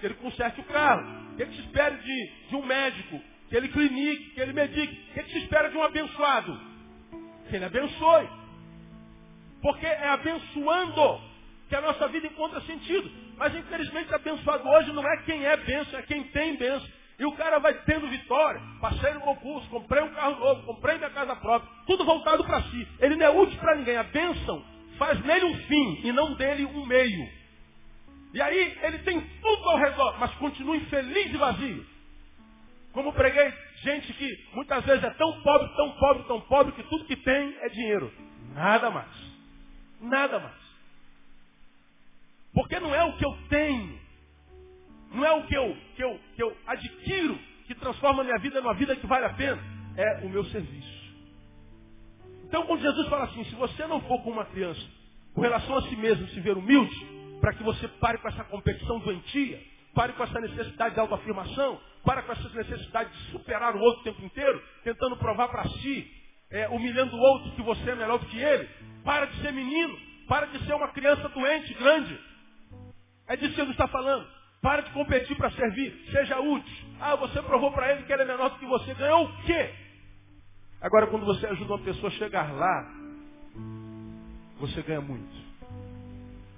Que ele conserte o carro. O que, que se espera de, de um médico? Que ele clinique, que ele medique. O que, que se espera de um abençoado? Que ele abençoe. Porque é abençoando que a nossa vida encontra sentido. Mas infelizmente abençoado hoje não é quem é bênção, é quem tem bênção. E o cara vai tendo vitória. Passei no concurso, comprei um carro novo, comprei minha casa própria. Tudo voltado para si. Ele não é útil para ninguém. A bênção faz nele um fim e não dele um meio. E aí ele tem tudo ao redor, mas continua infeliz e vazio. Como preguei, gente que muitas vezes é tão pobre, tão pobre, tão pobre, que tudo que tem é dinheiro. Nada mais. Nada mais. Porque não é o que eu tenho que eu, que eu, que eu adquiro que transforma a minha vida numa vida que vale a pena. É o meu serviço. Então, quando Jesus fala assim, se você não for com uma criança, com relação a si mesmo, se ver humilde, para que você pare com essa competição doentia, pare com essa necessidade de autoafirmação, pare com essa necessidade de superar o outro o tempo inteiro, tentando provar para si, é, humilhando o outro que você é melhor do que ele. Para de ser menino, para de ser uma criança doente, grande. É disso que Jesus está falando. Para de competir para servir. Seja útil. Ah, você provou para ele que ele é menor do que você. Ganhou o quê? Agora, quando você ajuda uma pessoa a chegar lá, você ganha muito.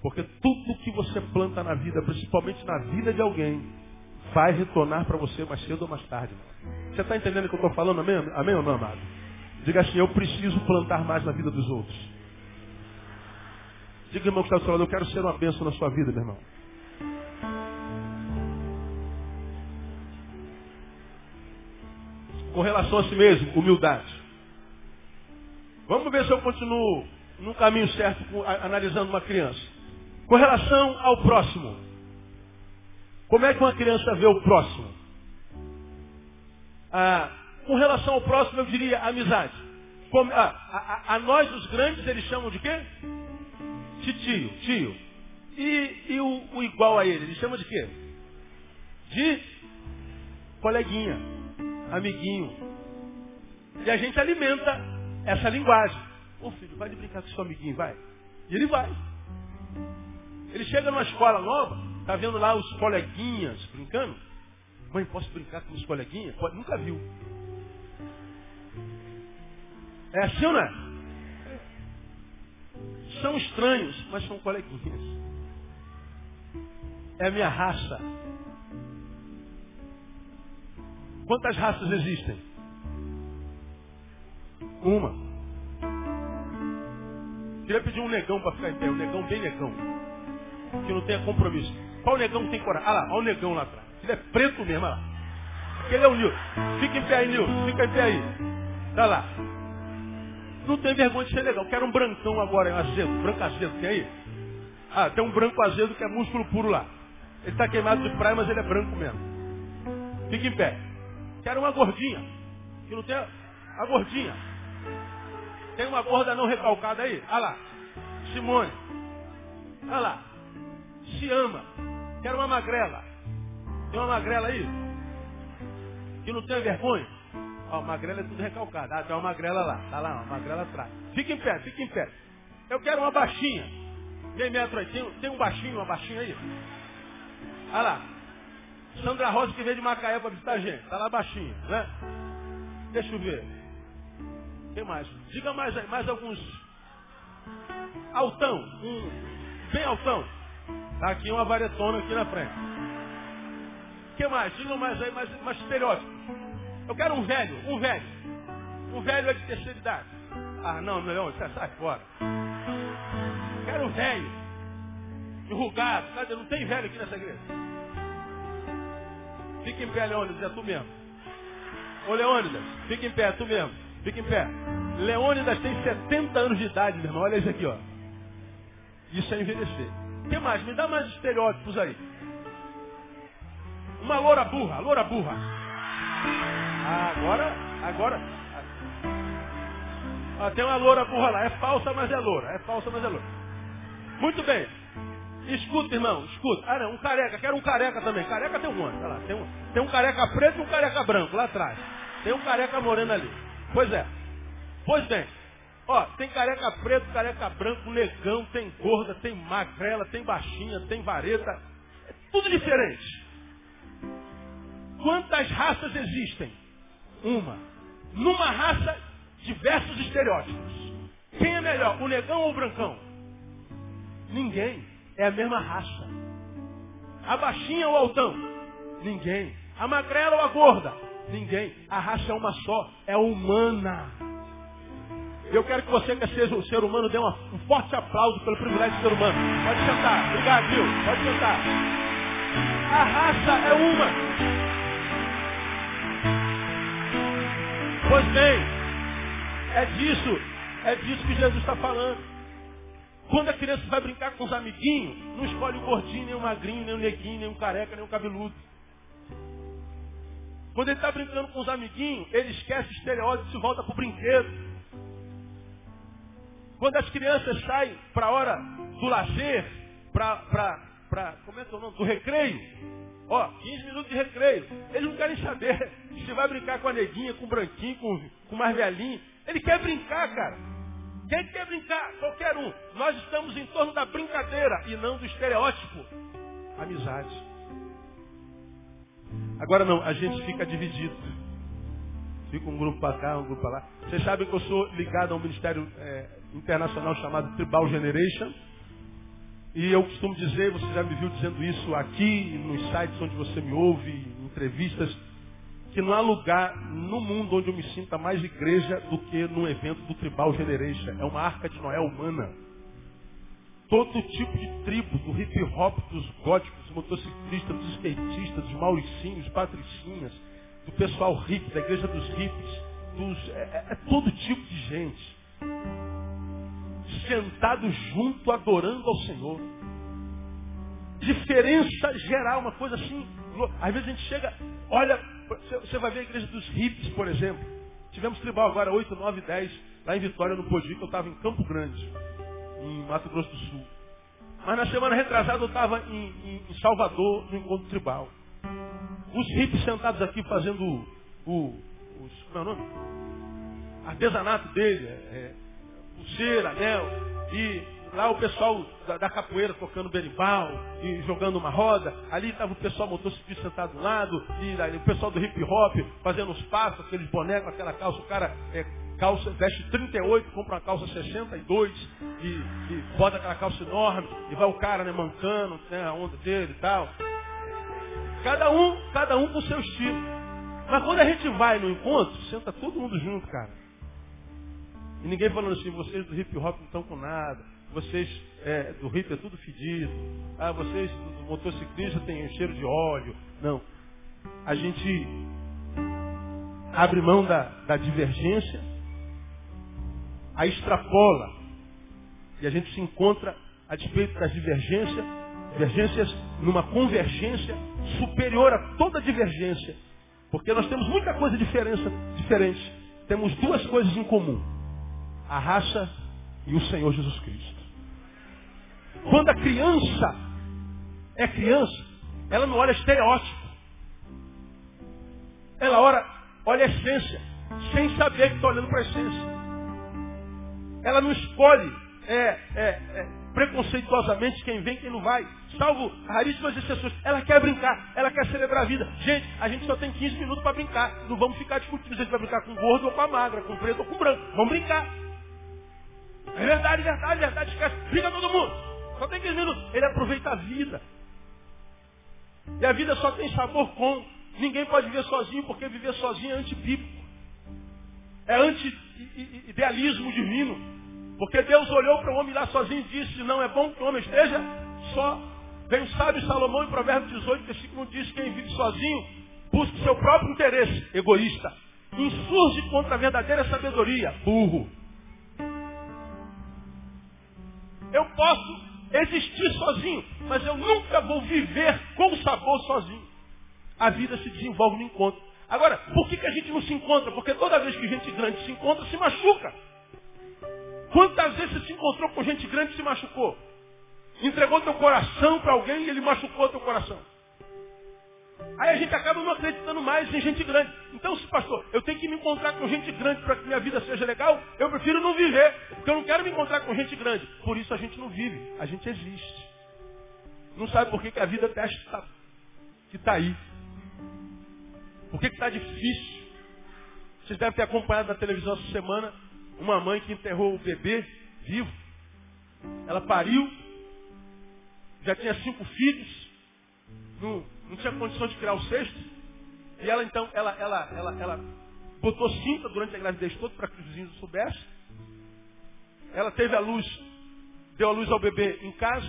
Porque tudo que você planta na vida, principalmente na vida de alguém, vai retornar para você mais cedo ou mais tarde. Você está entendendo o que eu estou falando? Amém? Amém ou não, amado? Diga assim, eu preciso plantar mais na vida dos outros. Diga, irmão, que está falando, eu quero ser uma bênção na sua vida, meu irmão. Com relação a si mesmo, humildade. Vamos ver se eu continuo no caminho certo analisando uma criança. Com relação ao próximo. Como é que uma criança vê o próximo? Ah, com relação ao próximo, eu diria amizade. Como, ah, a, a, nós, os grandes, eles chamam de quê? De tio, tio. E, e o, o igual a ele, eles chamam de quê? De coleguinha amiguinho. E a gente alimenta essa linguagem. Ô filho, vai brincar com seu amiguinho, vai. E ele vai. Ele chega numa escola nova, tá vendo lá os coleguinhas brincando. Mãe, posso brincar com os coleguinhas? Pode, nunca viu. É assim ou não é? São estranhos, mas são coleguinhas. É a minha raça. Quantas raças existem? Uma. Queria pedir um negão para ficar em pé, um negão bem negão. Que não tenha compromisso. Qual negão tem coragem? Ah lá, olha o negão lá atrás. Ele é preto mesmo, olha lá. Aquele é o Nilson. Fica em pé aí, Nilson. Fica em pé aí. Tá lá. Não tem vergonha de ser legal. Quero um brancão agora, azedo, branco azedo. Tem aí? Ah, tem um branco azedo que é músculo puro lá. Ele está queimado de praia, mas ele é branco mesmo. Fica em pé. Quero uma gordinha. Que não tem. A gordinha. Tem uma gorda não recalcada aí? Olha lá. Simone. Olha lá. Se ama. Quero uma magrela. Tem uma magrela aí? Que não tem vergonha? Ó, magrela é tudo recalcado. Ah, tem uma magrela lá. Tá lá, uma magrela atrás. Fica em pé, fica em pé. Eu quero uma baixinha. Tem metro aí. Tem, tem um baixinho, uma baixinha aí? Olha lá. Sandra Rosa que veio de Macaé para visitar a gente. Tá lá baixinho, né? Deixa eu ver. Quem mais? Diga mais aí, mais alguns. Altão. Um, bem altão. Tá aqui uma varetona aqui na frente. que mais? Diga mais aí, mais, mais estereótipo. Eu quero um velho, um velho. Um velho é de terceira idade. Ah, não, não, você sai fora. Quero um velho. Enrugado. Não tem velho aqui nessa igreja. Fica em pé, Leônidas, é tu mesmo. Ô Leônidas, fica em pé, é tu mesmo. Fica em pé. Leônidas tem 70 anos de idade, meu irmão. Olha isso aqui, ó. Isso é envelhecer. O que mais? Me dá mais estereótipos aí. Uma loura burra, loura burra. Ah, agora, agora. Ah, tem uma loura burra lá. É falsa, mas é loura. É falsa, mas é loura. Muito bem. Escuta, irmão, escuta. Ah, não, um careca. Quero um careca também. Careca tem um monte. Lá, tem, um, tem um careca preto e um careca branco lá atrás. Tem um careca moreno ali. Pois é. Pois bem. Ó, tem careca preto, careca branco, negão, tem gorda, tem magrela, tem baixinha, tem vareta. É tudo diferente. Quantas raças existem? Uma. Numa raça, diversos estereótipos. Quem é melhor, o negão ou o brancão? Ninguém. É a mesma raça. A baixinha ou o altão? Ninguém. A magrela ou a gorda? Ninguém. A raça é uma só. É humana. Eu quero que você, que seja o ser humano, dê uma, um forte aplauso pelo privilégio de ser humano. Pode sentar. Obrigado, viu? Pode sentar. A raça é uma. Pois bem, é disso, é disso que Jesus está falando. Quando a criança vai brincar com os amiguinhos, não escolhe o gordinho, nem o magrinho, nem o neguinho, nem o careca, nem o cabeludo. Quando ele está brincando com os amiguinhos, ele esquece o estereótipo e volta para o brinquedo. Quando as crianças saem para a hora do lazer, para, como é que é o nome? Do recreio, Ó, 15 minutos de recreio. Eles não querem saber se vai brincar com a neguinha, com o branquinho, com, com o mais velhinho. Ele quer brincar, cara. Quem quer brincar? Qualquer um. Nós estamos em torno da brincadeira e não do estereótipo. Amizade. Agora não, a gente fica dividido. Fica um grupo para cá, um grupo para lá. Vocês sabem que eu sou ligado a um ministério é, internacional chamado Tribal Generation. E eu costumo dizer, você já me viu dizendo isso aqui, nos sites onde você me ouve, em entrevistas, que não há lugar no mundo onde eu me sinta mais igreja do que num evento do Tribal Generation. É uma arca de Noé humana. Todo tipo de tribo, do hip hop, dos góticos, dos motociclistas, dos skatistas, dos mauricinhos, patricinhas, do pessoal hippie, da igreja dos hippies, dos, é, é, é todo tipo de gente sentados junto adorando ao Senhor. Diferença geral, uma coisa assim. Às vezes a gente chega, olha, você vai ver a igreja dos hippies, por exemplo. Tivemos tribal agora 8, 9, 10, lá em Vitória, no Podi, que eu estava em Campo Grande, em Mato Grosso do Sul. Mas na semana retrasada eu estava em, em, em, Salvador, no encontro tribal. Os hippies sentados aqui fazendo o, o os, como é o nome? artesanato dele, é, é, pulseira, anel, e lá o pessoal da, da, capoeira tocando berimbau e jogando uma roda, ali estava o pessoal motociclista sentado do lado, e ali, o pessoal do hip hop fazendo os passos, aqueles bonecos, aquela calça, o cara é, calça, veste 38, compra uma calça 62 e, e bota aquela calça enorme, e vai o cara né, mancando, né, a onda dele e tal. Cada um, cada um com o seu estilo. Mas quando a gente vai no encontro, senta todo mundo junto, cara. E ninguém falando assim, vocês do hip hop não estão com nada. Vocês é, do hip é tudo fedido. Ah, vocês do motociclista têm cheiro de óleo. Não. A gente abre mão da, da divergência, a extrapola. E a gente se encontra a despeito das divergências, divergências numa convergência superior a toda divergência. Porque nós temos muita coisa diferença, diferente. Temos duas coisas em comum. A raça e o Senhor Jesus Cristo. Quando a criança é criança, ela não olha estereótipo. Ela olha, olha a essência, sem saber que está olhando para a essência. Ela não escolhe é, é, é, preconceituosamente quem vem e quem não vai. Salvo raríssimas exceções. Ela quer brincar, ela quer celebrar a vida. Gente, a gente só tem 15 minutos para brincar. Não vamos ficar discutindo se a gente vai brincar com gordo ou com a magra, com preto ou com branco. Vamos brincar. É verdade, verdade, verdade. Esquece. Briga todo mundo. Só tem 15 minutos. Ele aproveita a vida. E a vida só tem sabor com. Ninguém pode viver sozinho, porque viver sozinho é antibíblico. É anti-idealismo divino. Porque Deus olhou para o homem lá sozinho e disse, não é bom que o homem esteja só. Vem o sábio Salomão em Provérbios 18, versículo 1 diz, quem vive sozinho busca seu próprio interesse, egoísta. Insurge contra a verdadeira sabedoria, burro. Eu posso existir sozinho, mas eu nunca vou viver com sabor sozinho. A vida se desenvolve no encontro. Agora, por que, que a gente não se encontra? Porque toda vez que gente grande se encontra, se machuca. Quantas vezes você se encontrou com gente grande e se machucou? Entregou teu coração para alguém e ele machucou teu coração. Aí a gente acaba não acreditando mais em gente grande. Então, se pastor, eu tenho que me encontrar com gente grande para que minha vida seja legal, eu prefiro não viver, porque eu não quero me encontrar com gente grande. Por isso a gente não vive, a gente existe. Não sabe por que, que a vida testa tá, que está aí. Por que está difícil? Vocês devem ter acompanhado na televisão essa semana uma mãe que enterrou o bebê vivo. Ela pariu, já tinha cinco filhos, não, não tinha condição de criar o sexto. E ela então, ela, ela, ela, ela botou cinta durante a gravidez toda para que os vizinhos soubessem. Ela teve a luz, deu a luz ao bebê em casa,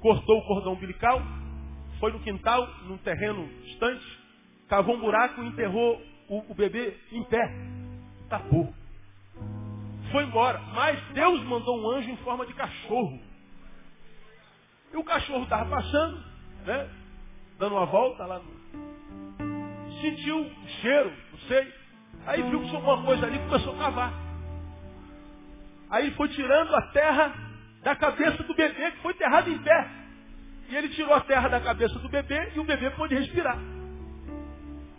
cortou o cordão umbilical, foi no quintal, num terreno distante, cavou um buraco e enterrou o, o bebê em pé. Tapou. Foi embora. Mas Deus mandou um anjo em forma de cachorro. E o cachorro estava passando, né? Dando uma volta lá no... Sentiu o cheiro, não sei. Aí viu que tinha alguma coisa ali e começou a cavar. Aí foi tirando a terra da cabeça do bebê, que foi enterrado em pé. E ele tirou a terra da cabeça do bebê e o bebê pôde respirar.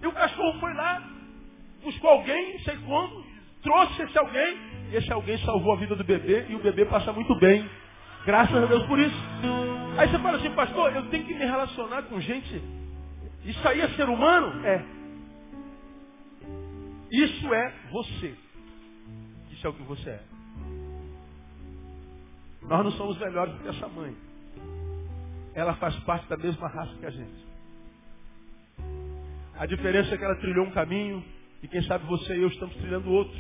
E o cachorro foi lá, buscou alguém, não sei como, trouxe esse alguém, e esse alguém salvou a vida do bebê e o bebê passa muito bem. Graças a Deus por isso. Aí você fala assim, pastor, eu tenho que me relacionar com gente. Isso aí é ser humano? É. Isso é você. Isso é o que você é. Nós não somos melhores do que essa mãe. Ela faz parte da mesma raça que a gente. A diferença é que ela trilhou um caminho e quem sabe você e eu estamos trilhando outro.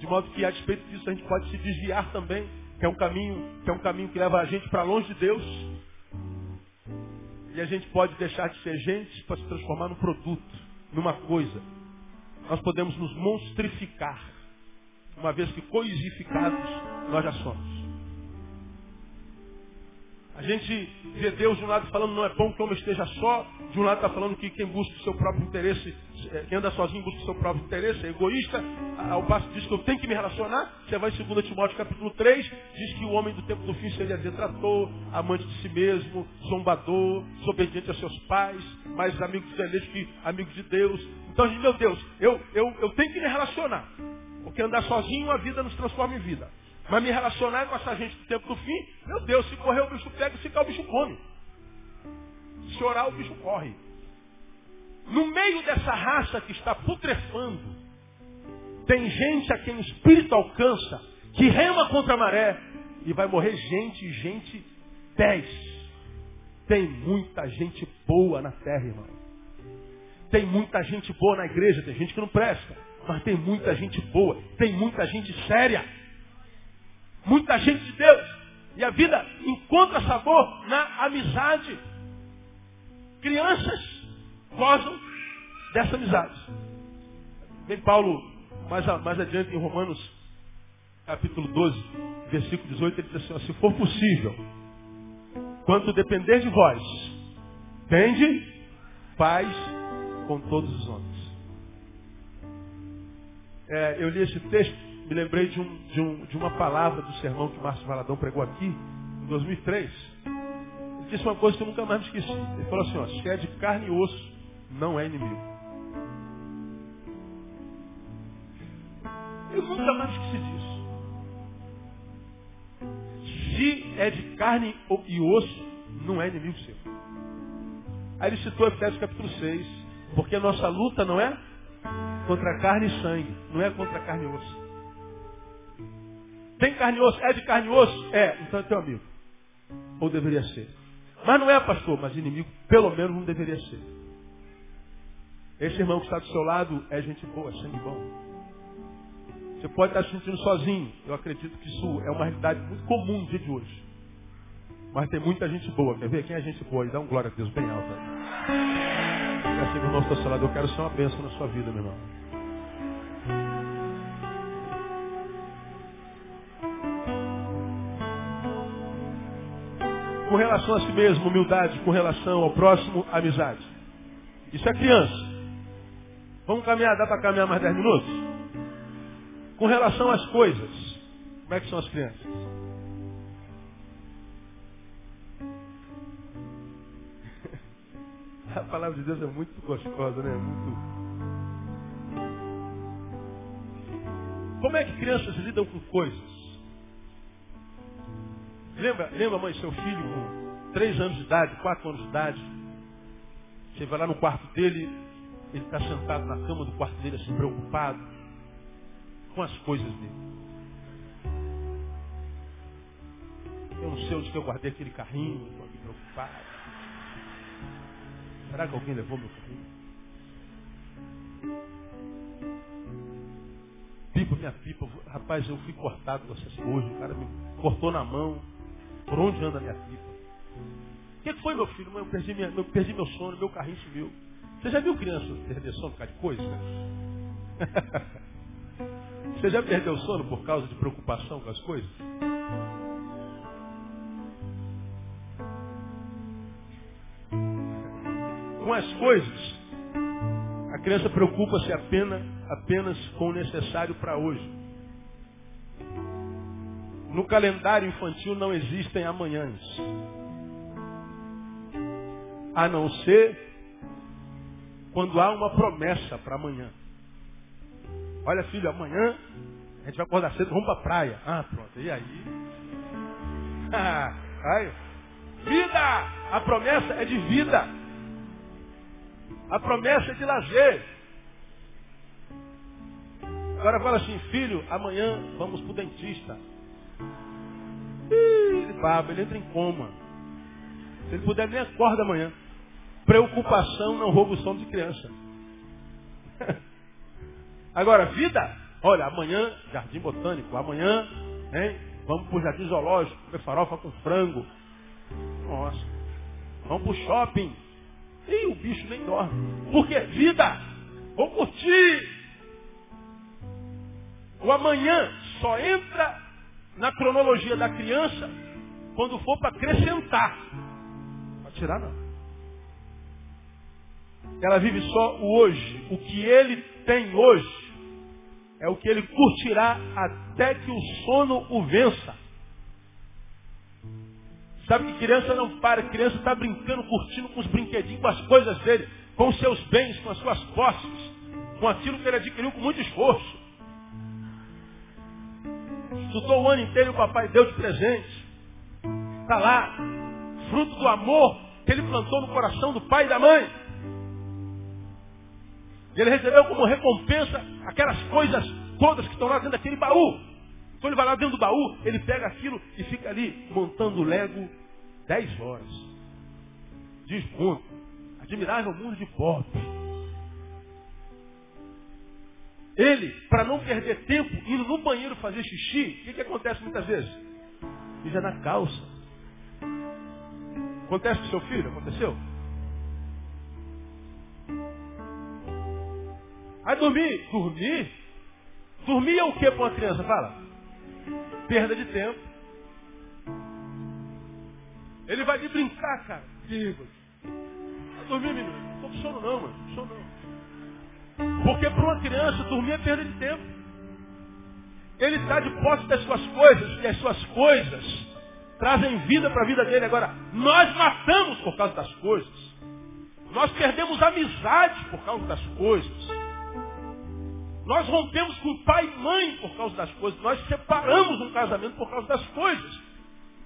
De modo que a despeito disso a gente pode se desviar também, que é um caminho, que é um caminho que leva a gente para longe de Deus. E a gente pode deixar de ser gente para se transformar num produto, numa coisa. Nós podemos nos monstrificar, uma vez que coisificados nós já somos. A gente vê Deus de um lado falando não é bom que o homem esteja só, de um lado está falando que quem busca o seu próprio interesse, eh, quem anda sozinho busca o seu próprio interesse, é egoísta. Ao passo diz que eu tenho que me relacionar. Você vai em 2 Timóteo capítulo 3, diz que o homem do tempo do fim seria detrator, amante de si mesmo, zombador, desobediente aos seus pais, mais amigo de Deus que amigo de Deus. Então a gente, meu Deus, eu, eu, eu tenho que me relacionar. Porque andar sozinho a vida nos transforma em vida. Mas me relacionar com essa gente do tempo do fim, meu Deus, se correr o bicho pega, se ficar o bicho come. Se orar, o bicho corre. No meio dessa raça que está putrefando, tem gente a quem o Espírito alcança, que rema contra a maré, e vai morrer gente, gente dez. Tem muita gente boa na terra, irmão. Tem muita gente boa na igreja, tem gente que não presta, mas tem muita gente boa, tem muita gente séria muita gente de Deus. E a vida encontra sabor na amizade. Crianças gozam dessa amizade. Vem Paulo, mais, mais adiante em Romanos, capítulo 12, versículo 18, ele diz assim, se for possível, quanto depender de vós, tende paz com todos os homens. É, eu li esse texto me lembrei de, um, de, um, de uma palavra do sermão que Márcio Valadão pregou aqui, em 2003. Ele disse uma coisa que eu nunca mais me esqueci. Ele falou assim, ó, se é de carne e osso, não é inimigo. Eu nunca mais esqueci disso. Se é de carne e osso, não é inimigo seu. Aí ele citou Efésios capítulo 6, porque a nossa luta não é contra carne e sangue, não é contra carne e osso. Tem carne e osso? É de carne e osso? É, então é teu amigo. Ou deveria ser. Mas não é, pastor, mas inimigo pelo menos não deveria ser. Esse irmão que está do seu lado é gente boa, é sangue bom. Você pode estar se sentindo sozinho. Eu acredito que isso é uma realidade muito comum no dia de hoje. Mas tem muita gente boa. Quer ver? Quem é gente boa? E dá um glória a Deus bem alto. Eu quero ser uma bênção na sua vida, meu irmão. Com relação a si mesmo, humildade, com relação ao próximo, amizade. Isso é criança. Vamos caminhar, dá para caminhar mais 10 minutos? Com relação às coisas, como é que são as crianças? A palavra de Deus é muito gostosa, né? Muito... Como é que crianças lidam com coisas? Lembra, lembra, mãe, seu filho com três anos de idade, quatro anos de idade? Você vai lá no quarto dele, ele está sentado na cama do quarto dele, assim, preocupado com as coisas dele. Eu não sei onde que eu guardei aquele carrinho, estou aqui preocupado. Será que alguém levou meu carrinho? Pipa, minha pipa, rapaz, eu fui cortado com essas coisas, o cara me cortou na mão. Por onde anda a minha pipa? O que foi, meu filho? Eu perdi, minha, eu perdi meu sono, meu carrinho sumiu. Você já viu criança perder sono por causa de coisa? Você já perdeu sono por causa de preocupação com as coisas? Com as coisas, a criança preocupa-se apenas, apenas com o necessário para hoje. No calendário infantil não existem amanhãs. A não ser quando há uma promessa para amanhã. Olha, filho, amanhã a gente vai acordar cedo, vamos para a praia. Ah, pronto. E aí? aí? Vida! A promessa é de vida. A promessa é de lazer. Agora fala assim, filho, amanhã vamos para o dentista. Ele baba, ele entra em coma. Se ele puder, nem acorda amanhã. Preocupação não rouba o sono de criança. Agora, vida, olha, amanhã, jardim botânico, amanhã, hein, vamos para o jardim zoológico, comer farofa com frango. Nossa. Vamos para o shopping. E o bicho nem dorme. Porque vida, vou curtir. O amanhã só entra na cronologia da criança quando for para acrescentar. Para tirar não. Ela vive só o hoje. O que ele tem hoje é o que ele curtirá até que o sono o vença. Sabe que criança não para, criança está brincando, curtindo com os brinquedinhos, com as coisas dele, com os seus bens, com as suas posses, com aquilo que ele adquiriu com muito esforço. Estudou o ano inteiro o papai deu de presente. Está lá, fruto do amor que ele plantou no coração do pai e da mãe. Ele recebeu como recompensa aquelas coisas todas que estão lá dentro daquele baú. Então ele vai lá dentro do baú, ele pega aquilo e fica ali montando Lego 10 horas. Diz ponto. Admirável mundo de Bob. Ele, para não perder tempo, indo no banheiro fazer xixi, o que, que acontece muitas vezes? Mija na calça. Acontece com seu filho? Aconteceu? Aí dormir. Dormir? Dormir é o que para uma criança? Fala. Perda de tempo. Ele vai de brincar, cara. Vai dormir, menino. Não estou com sono não, mano. Não sono não. Porque para uma criança dormir é perda de tempo. Ele está de posse das suas coisas e as suas coisas trazem vida para a vida dele. Agora, nós matamos por causa das coisas. Nós perdemos amizade por causa das coisas. Nós rompemos com pai e mãe por causa das coisas. Nós separamos um casamento por causa das coisas.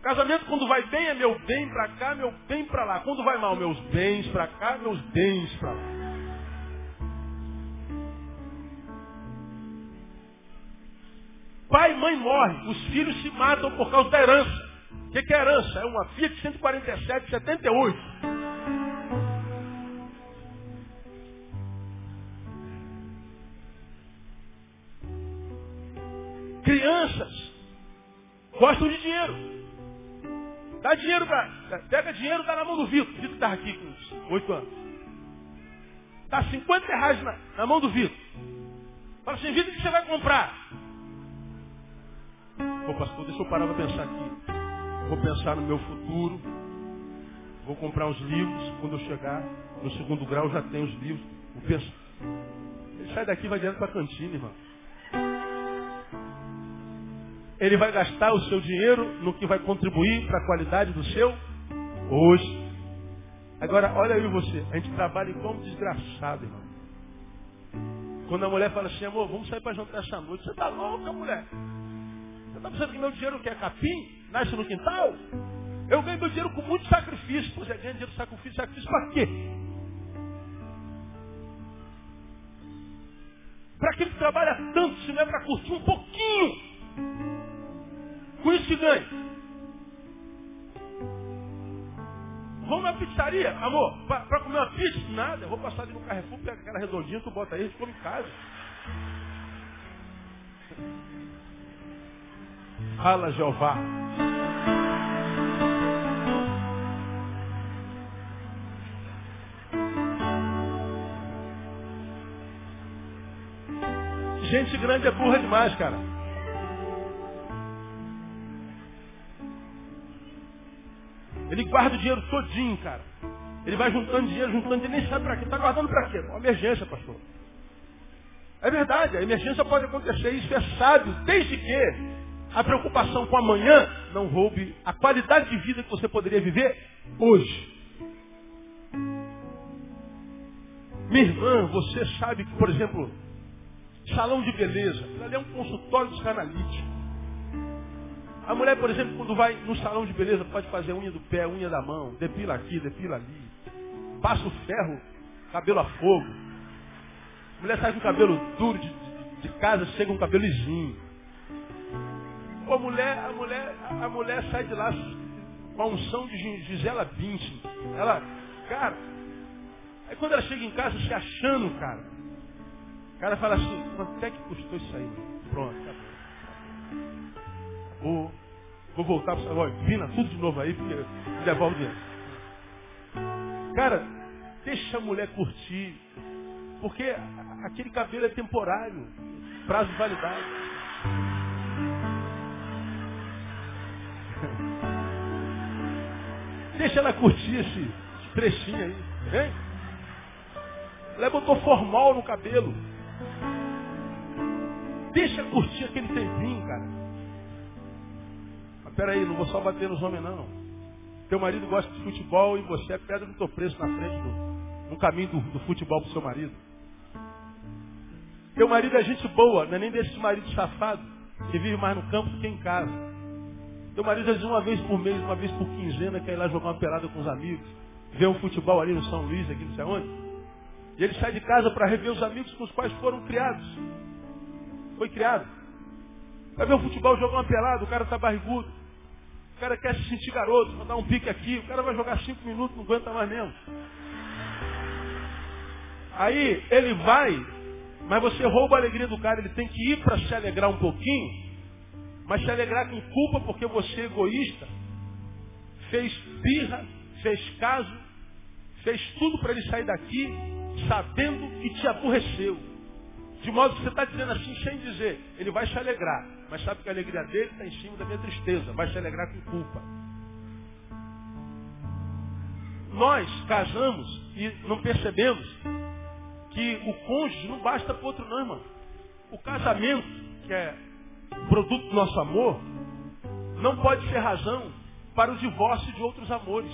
Casamento quando vai bem é meu bem para cá, meu bem para lá. Quando vai mal, meus bens para cá, meus bens para lá. Pai e mãe morrem, os filhos se matam por causa da herança. O que, é herança? É uma Fiat 147, 78. Crianças gostam de dinheiro. Dá dinheiro para. Pega dinheiro, dá na mão do Vitor. Vitor está aqui com 8 anos. Dá 50 reais na, na mão do Vitor. Fala assim, Vitor, o que você vai comprar? Pô, pastor, deixa eu parar para pensar aqui. Vou pensar no meu futuro. Vou comprar uns livros. Quando eu chegar no segundo grau, já tenho os livros. Vou pensar. Ele sai daqui e vai direto para a cantina, irmão ele vai gastar o seu dinheiro no que vai contribuir para a qualidade do seu hoje. Agora, olha aí você, a gente trabalha igual um desgraçado, irmão. Quando a mulher fala assim, amor, vamos sair para jantar essa noite, você está louca, mulher? Você está pensando que meu dinheiro que é capim? Nasce no quintal? Eu ganho meu dinheiro com muito sacrifício. Pois é, ganha dinheiro com sacrifício, sacrifício para quê? Para aquele que trabalha tanto, se não é para curtir um pouquinho com isso que ganha. Vamos na pizzaria, amor, para comer uma pizza? Nada, eu vou passar ali no Carrefour, pega aquela redondinha, tu bota aí, e come em casa. Fala Jeová. Gente grande é burra demais, cara. Ele guarda o dinheiro todinho, cara. Ele vai juntando dinheiro, juntando dinheiro, nem sabe para quê. Está guardando para quê? Uma emergência, pastor. É verdade, a emergência pode acontecer, isso é sábio, desde que a preocupação com amanhã não roube a qualidade de vida que você poderia viver hoje. Minha irmã, você sabe que, por exemplo, salão de beleza, ali é um consultório psicanalítico. A mulher, por exemplo, quando vai no salão de beleza, pode fazer unha do pé, unha da mão, depila aqui, depila ali. Passa o ferro, cabelo a fogo. A mulher sai com o cabelo duro de, de, de casa, chega com um cabelo lisinho. A mulher, a mulher, a mulher sai de lá com a unção de Gisela Bündchen. Ela, cara, aí quando ela chega em casa se achando, cara, o cara fala assim, quanto é que custou isso aí? Pronto, acabou. Vou, vou voltar para o Vina tudo de novo aí, porque devolve o dinheiro. Cara, deixa a mulher curtir. Porque aquele cabelo é temporário. Prazo de validade. Deixa ela curtir esse trechinho aí. Hein? Ela botou formal no cabelo. Deixa curtir aquele tempinho, cara. Mas peraí, não vou só bater nos homens, não. Teu marido gosta de futebol e você é pedra do teu preço na frente do, no caminho do, do futebol pro seu marido. Teu marido é gente boa, não é nem desses maridos safados que vive mais no campo do que em casa. Teu marido às vezes uma vez por mês, uma vez por quinzena, quer ir lá jogar uma pelada com os amigos, ver um futebol ali no São Luís, aqui não sei onde. E ele sai de casa para rever os amigos com os quais foram criados. Foi criado. Vai ver o futebol, jogar uma pelada, o cara está barrigudo. O cara quer se sentir garoto, mandar um pique aqui, o cara vai jogar cinco minutos, não aguenta mais mesmo. Aí ele vai, mas você rouba a alegria do cara, ele tem que ir para se alegrar um pouquinho, mas se alegrar com culpa porque você, egoísta, fez birra, fez caso, fez tudo para ele sair daqui, sabendo que te aborreceu. De modo que você está dizendo assim sem dizer, ele vai se alegrar, mas sabe que a alegria dele está em cima da minha tristeza, vai se alegrar com culpa. Nós casamos e não percebemos que o cônjuge não basta para outro não, irmão. O casamento, que é produto do nosso amor, não pode ser razão para o divórcio de outros amores.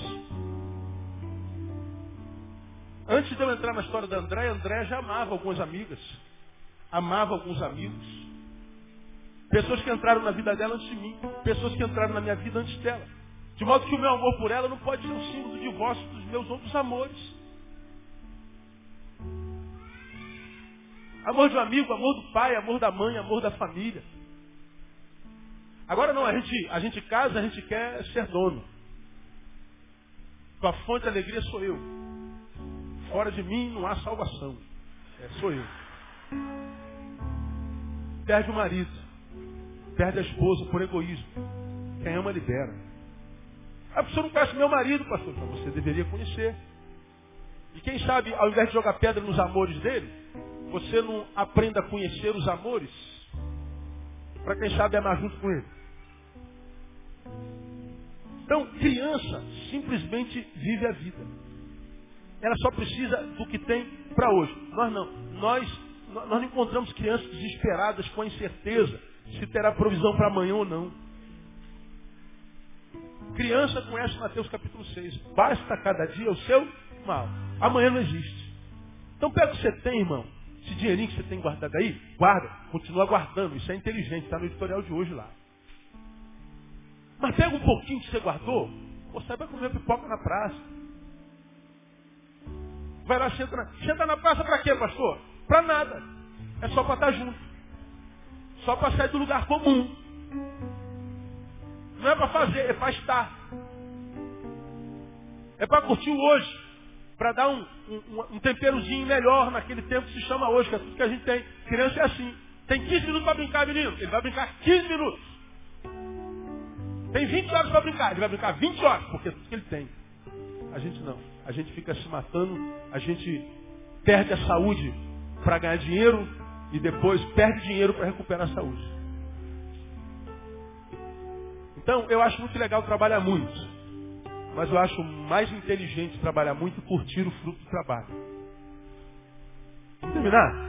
Antes de eu entrar na história da André, André já amava algumas amigas, amava alguns amigos. Pessoas que entraram na vida dela antes de mim, pessoas que entraram na minha vida antes dela. De modo que o meu amor por ela não pode ser um símbolo do divórcio dos meus outros amores. Amor de um amigo, amor do pai, amor da mãe, amor da família. Agora não, a gente, a gente casa, a gente quer ser dono. A fonte de alegria sou eu. Fora de mim não há salvação. É, sou eu. Perde o marido. Perde a esposa por egoísmo. Quem ama libera. Ah, você não conhece meu marido, pastor. Então você deveria conhecer. E quem sabe, ao invés de jogar pedra nos amores dele, você não aprenda a conhecer os amores para quem sabe amar junto com ele. Então, criança simplesmente vive a vida. Ela só precisa do que tem para hoje. Nós não. Nós, nós não encontramos crianças desesperadas com a incerteza se terá provisão para amanhã ou não. Criança conhece Mateus capítulo 6. Basta cada dia o seu mal. Amanhã não existe. Então pega o que você tem, irmão. Esse dinheirinho que você tem guardado aí, guarda. Continua guardando. Isso é inteligente. Está no editorial de hoje lá. Mas pega um pouquinho que você guardou. Você vai comer pipoca na praça. Vai lá, senta na, senta na praça para quê, pastor? Para nada. É só para estar junto. Só para sair do lugar comum. Não é para fazer, é para estar. É para curtir o hoje. Para dar um, um, um, temperozinho melhor naquele tempo que se chama hoje, que é tudo que a gente tem. Criança é assim. Tem 15 minutos para brincar, menino. Ele vai brincar 15 minutos. Tem 20 horas para brincar. Ele vai brincar 20 horas, porque é tudo que ele tem. A gente não. A gente fica se matando, a gente perde a saúde para ganhar dinheiro e depois perde dinheiro para recuperar a saúde. Então, eu acho muito legal trabalhar muito. Mas eu acho mais inteligente trabalhar muito e curtir o fruto do trabalho. Vamos terminar?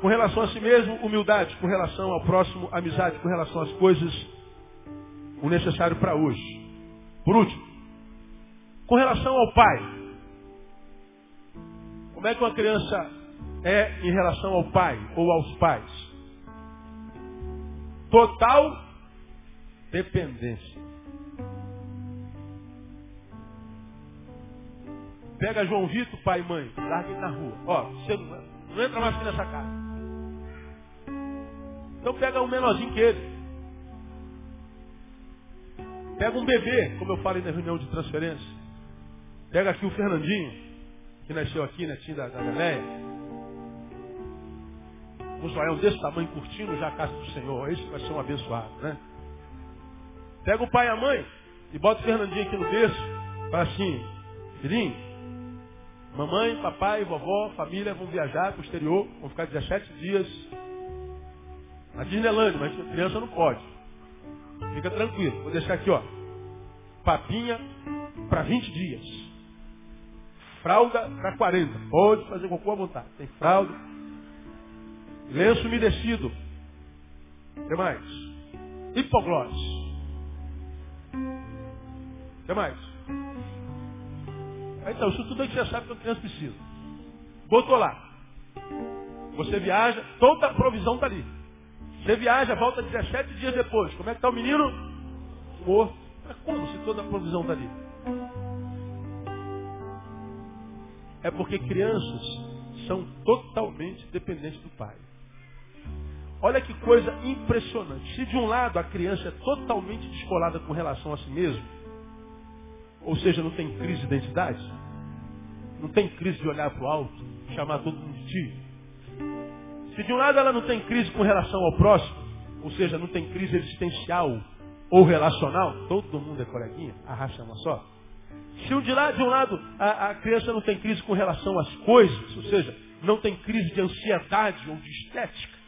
Com relação a si mesmo, humildade. Com relação ao próximo, amizade. Com relação às coisas, o necessário para hoje. Por último, com relação ao pai. Como é que uma criança é em relação ao pai ou aos pais? Total dependência. Pega João Vitor, pai e mãe, larga ele na rua. Ó, você não, não entra mais aqui nessa casa. Então pega um menorzinho que ele. Pega um bebê, como eu falei na reunião de transferência. Pega aqui o Fernandinho, que nasceu aqui, netinho da, da Galeia. Um zoião desse tamanho, curtindo já a casa do Senhor. Esse vai ser um abençoado, né? Pega o pai e a mãe e bota o Fernandinho aqui no berço. Fala assim, filhinho, mamãe, papai, vovó, família vão viajar para o exterior, vão ficar 17 dias na Disneyland, mas criança não pode. Fica tranquilo. Vou deixar aqui, ó. Papinha, para 20 dias. Fralda para 40. Pode fazer cocô à vontade. Tem fralda. Lenço umedecido. O que mais? Hipoglose. O que mais? Então, isso tudo é que você sabe que a criança precisa. Botou lá. Você viaja, toda a provisão está ali. Você viaja, volta 17 dias depois. Como é que está o menino? Morto. Mas como se toda a provisão está ali? É porque crianças são totalmente dependentes do pai. Olha que coisa impressionante. Se de um lado a criança é totalmente descolada com relação a si mesmo, ou seja, não tem crise de identidade, não tem crise de olhar para o alto, chamar todo mundo de tio. Se de um lado ela não tem crise com relação ao próximo, ou seja, não tem crise existencial ou relacional, todo mundo é coleguinha, arrasta uma só. Se de, lá, de um lado a, a criança não tem crise com relação às coisas, ou seja, não tem crise de ansiedade ou de estética.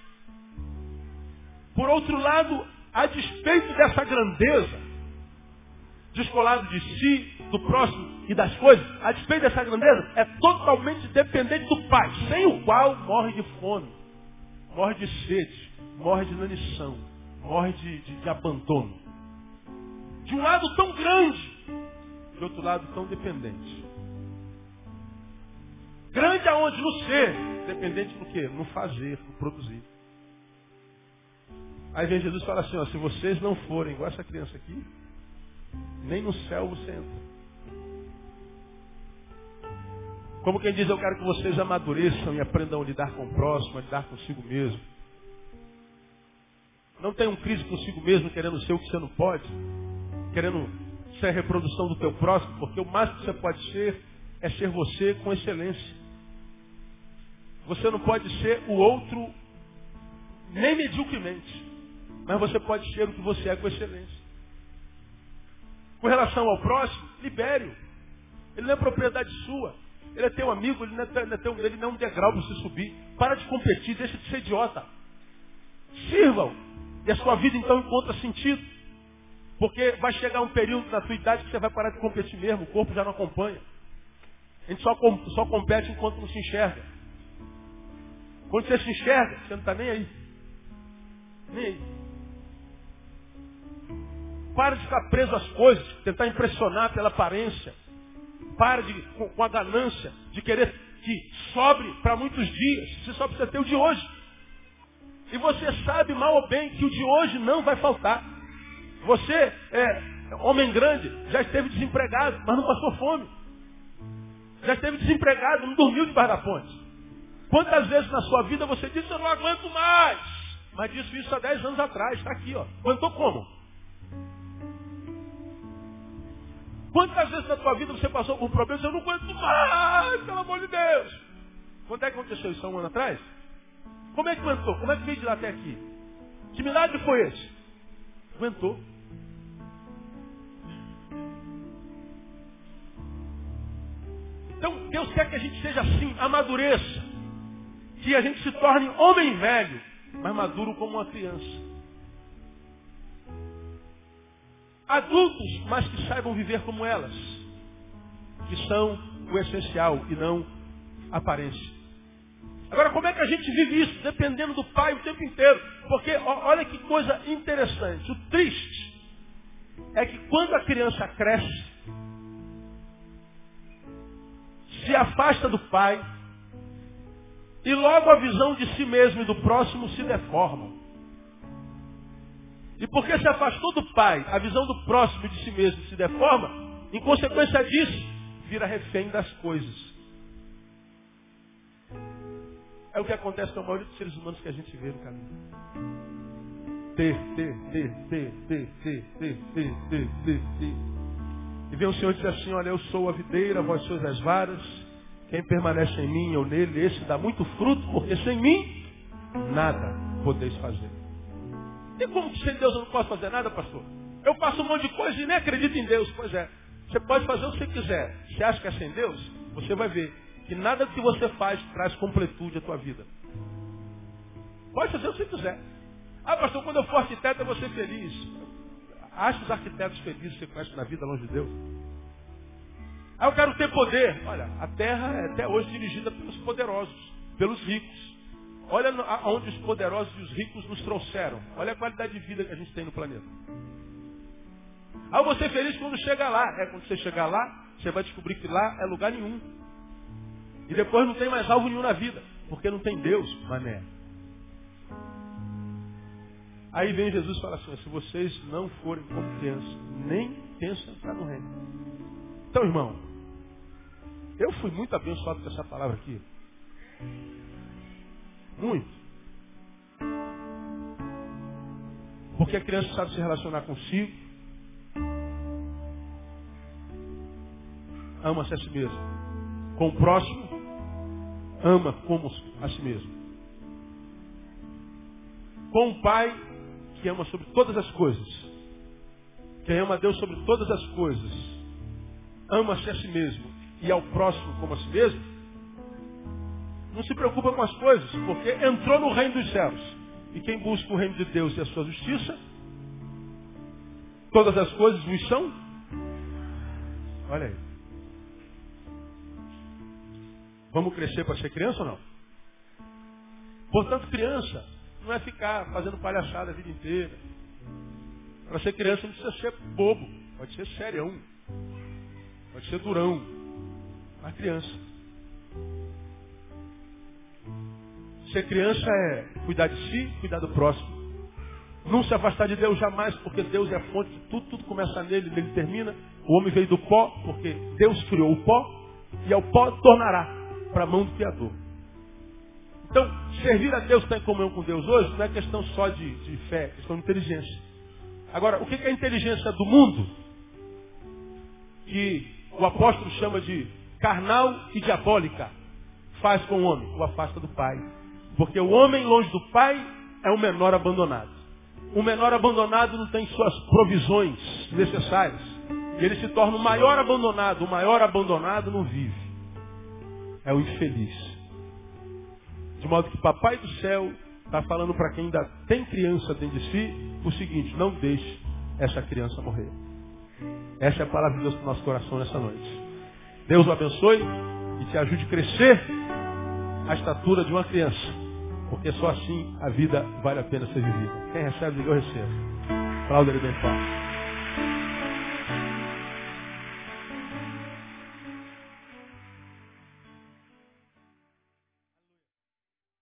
Por outro lado, a despeito dessa grandeza, descolado de si, do próximo e das coisas, a despeito dessa grandeza, é totalmente dependente do pai, sem o qual morre de fome, morre de sede, morre de inanição, morre de, de, de abandono. De um lado tão grande, de outro lado tão dependente. Grande aonde? No ser. Dependente do quê? No fazer, no produzir. Aí vem Jesus e fala assim, ó, se vocês não forem igual essa criança aqui, nem no céu você entra. Como quem diz, eu quero que vocês amadureçam e aprendam a lidar com o próximo, a lidar consigo mesmo. Não tenham crise consigo mesmo, querendo ser o que você não pode, querendo ser a reprodução do teu próximo, porque o máximo que você pode ser é ser você com excelência. Você não pode ser o outro nem medíocremente, mas você pode ser o que você é com excelência. Com relação ao próximo, libere-o. Ele não é propriedade sua. Ele é teu amigo, ele não é, é, teu, ele não é um degrau para você subir. Para de competir, deixa de ser idiota. Sirvam. E a sua vida então encontra sentido. Porque vai chegar um período na tua idade que você vai parar de competir mesmo, o corpo já não acompanha. A gente só, só compete enquanto não se enxerga. Quando você se enxerga, você não está nem aí. Nem aí. Para de ficar preso às coisas, tentar impressionar pela aparência. Para de, com, com a ganância de querer que sobre para muitos dias. Você só precisa ter o de hoje. E você sabe mal ou bem que o de hoje não vai faltar. Você é homem grande, já esteve desempregado, mas não passou fome. Já esteve desempregado, não dormiu debaixo da ponte. Quantas vezes na sua vida você disse, eu não aguento mais? Mas disse isso há 10 anos atrás, está aqui, ó. Aguentou como? Quantas vezes na tua vida você passou por problemas eu não aguento mais, pelo amor de Deus? Quando é que aconteceu isso um ano atrás? Como é que aguentou? Como é que veio de lá até aqui? Que milagre foi esse? Aguentou. Então Deus quer que a gente seja assim, amadureça. Que a gente se torne homem velho, mas maduro como uma criança. Adultos, mas que saibam viver como elas. Que são o essencial e não a aparência. Agora, como é que a gente vive isso? Dependendo do pai o tempo inteiro. Porque, olha que coisa interessante. O triste é que quando a criança cresce, se afasta do pai, e logo a visão de si mesmo e do próximo se deforma. E porque se afastou do pai, a visão do próximo e de si mesmo se deforma, em consequência disso, vira refém das coisas. É o que acontece com a maioria dos seres humanos que a gente vê no caminho. Ter, ter, ter, ter, ter, ter, ter, ter, ter, ter, ter. E vem o Senhor e diz assim, olha, eu sou a videira, vós sois as varas, quem permanece em mim ou nele, esse dá muito fruto, porque sem mim nada podeis fazer. E como que sem Deus eu não posso fazer nada, pastor? Eu faço um monte de coisa e nem acredito em Deus. Pois é, você pode fazer o que você quiser. Você acha que é sem Deus? Você vai ver que nada que você faz traz completude à tua vida. Pode fazer o que você quiser. Ah, pastor, quando eu for arquiteto eu vou ser feliz. Acha os arquitetos felizes que você conhece na vida longe de Deus. Ah, eu quero ter poder. Olha, a terra é até hoje dirigida pelos poderosos, pelos ricos. Olha aonde os poderosos e os ricos nos trouxeram. Olha a qualidade de vida que a gente tem no planeta. Ah, vou ser feliz quando chegar lá. É, quando você chegar lá, você vai descobrir que lá é lugar nenhum. E depois não tem mais alvo nenhum na vida. Porque não tem Deus, mané. Aí vem Jesus e fala assim, se vocês não forem crianças, nem pensam entrar no reino. Então, irmão, eu fui muito abençoado com essa palavra aqui. Muito. Porque a criança sabe se relacionar consigo. Ama-se a si mesmo. Com o próximo, ama como a si mesmo. Com o pai, que ama sobre todas as coisas. Quem ama a Deus sobre todas as coisas, ama-se a si mesmo e ao próximo como a si mesmo, não se preocupa com as coisas, porque entrou no reino dos céus. E quem busca o reino de Deus e a sua justiça, todas as coisas nos são. Olha aí. Vamos crescer para ser criança ou não? Portanto, criança não é ficar fazendo palhaçada a vida inteira. Para ser criança não precisa ser bobo. Pode ser serião. Pode ser durão. Mas criança. Ser criança é cuidar de si, cuidar do próximo. Não se afastar de Deus jamais, porque Deus é a fonte de tudo, tudo começa nele, nele termina. O homem veio do pó, porque Deus criou o pó, e ao pó tornará para a mão do Criador. Então, servir a Deus, estar em comunhão com Deus hoje, não é questão só de, de fé, é questão de inteligência. Agora, o que é a inteligência do mundo? Que o apóstolo chama de carnal e diabólica. Faz com o homem, o afasta do pai. Porque o homem longe do pai é o menor abandonado. O menor abandonado não tem suas provisões necessárias. Ele se torna o maior abandonado. O maior abandonado não vive. É o infeliz. De modo que Papai do Céu está falando para quem ainda tem criança dentro de si o seguinte: não deixe essa criança morrer. Essa é a palavra de Deus para o nosso coração nessa noite. Deus o abençoe e te ajude a crescer a estatura de uma criança. Porque só assim a vida vale a pena ser vivida. Quem recebe, diga eu recebo. Aplauda ele bem forte.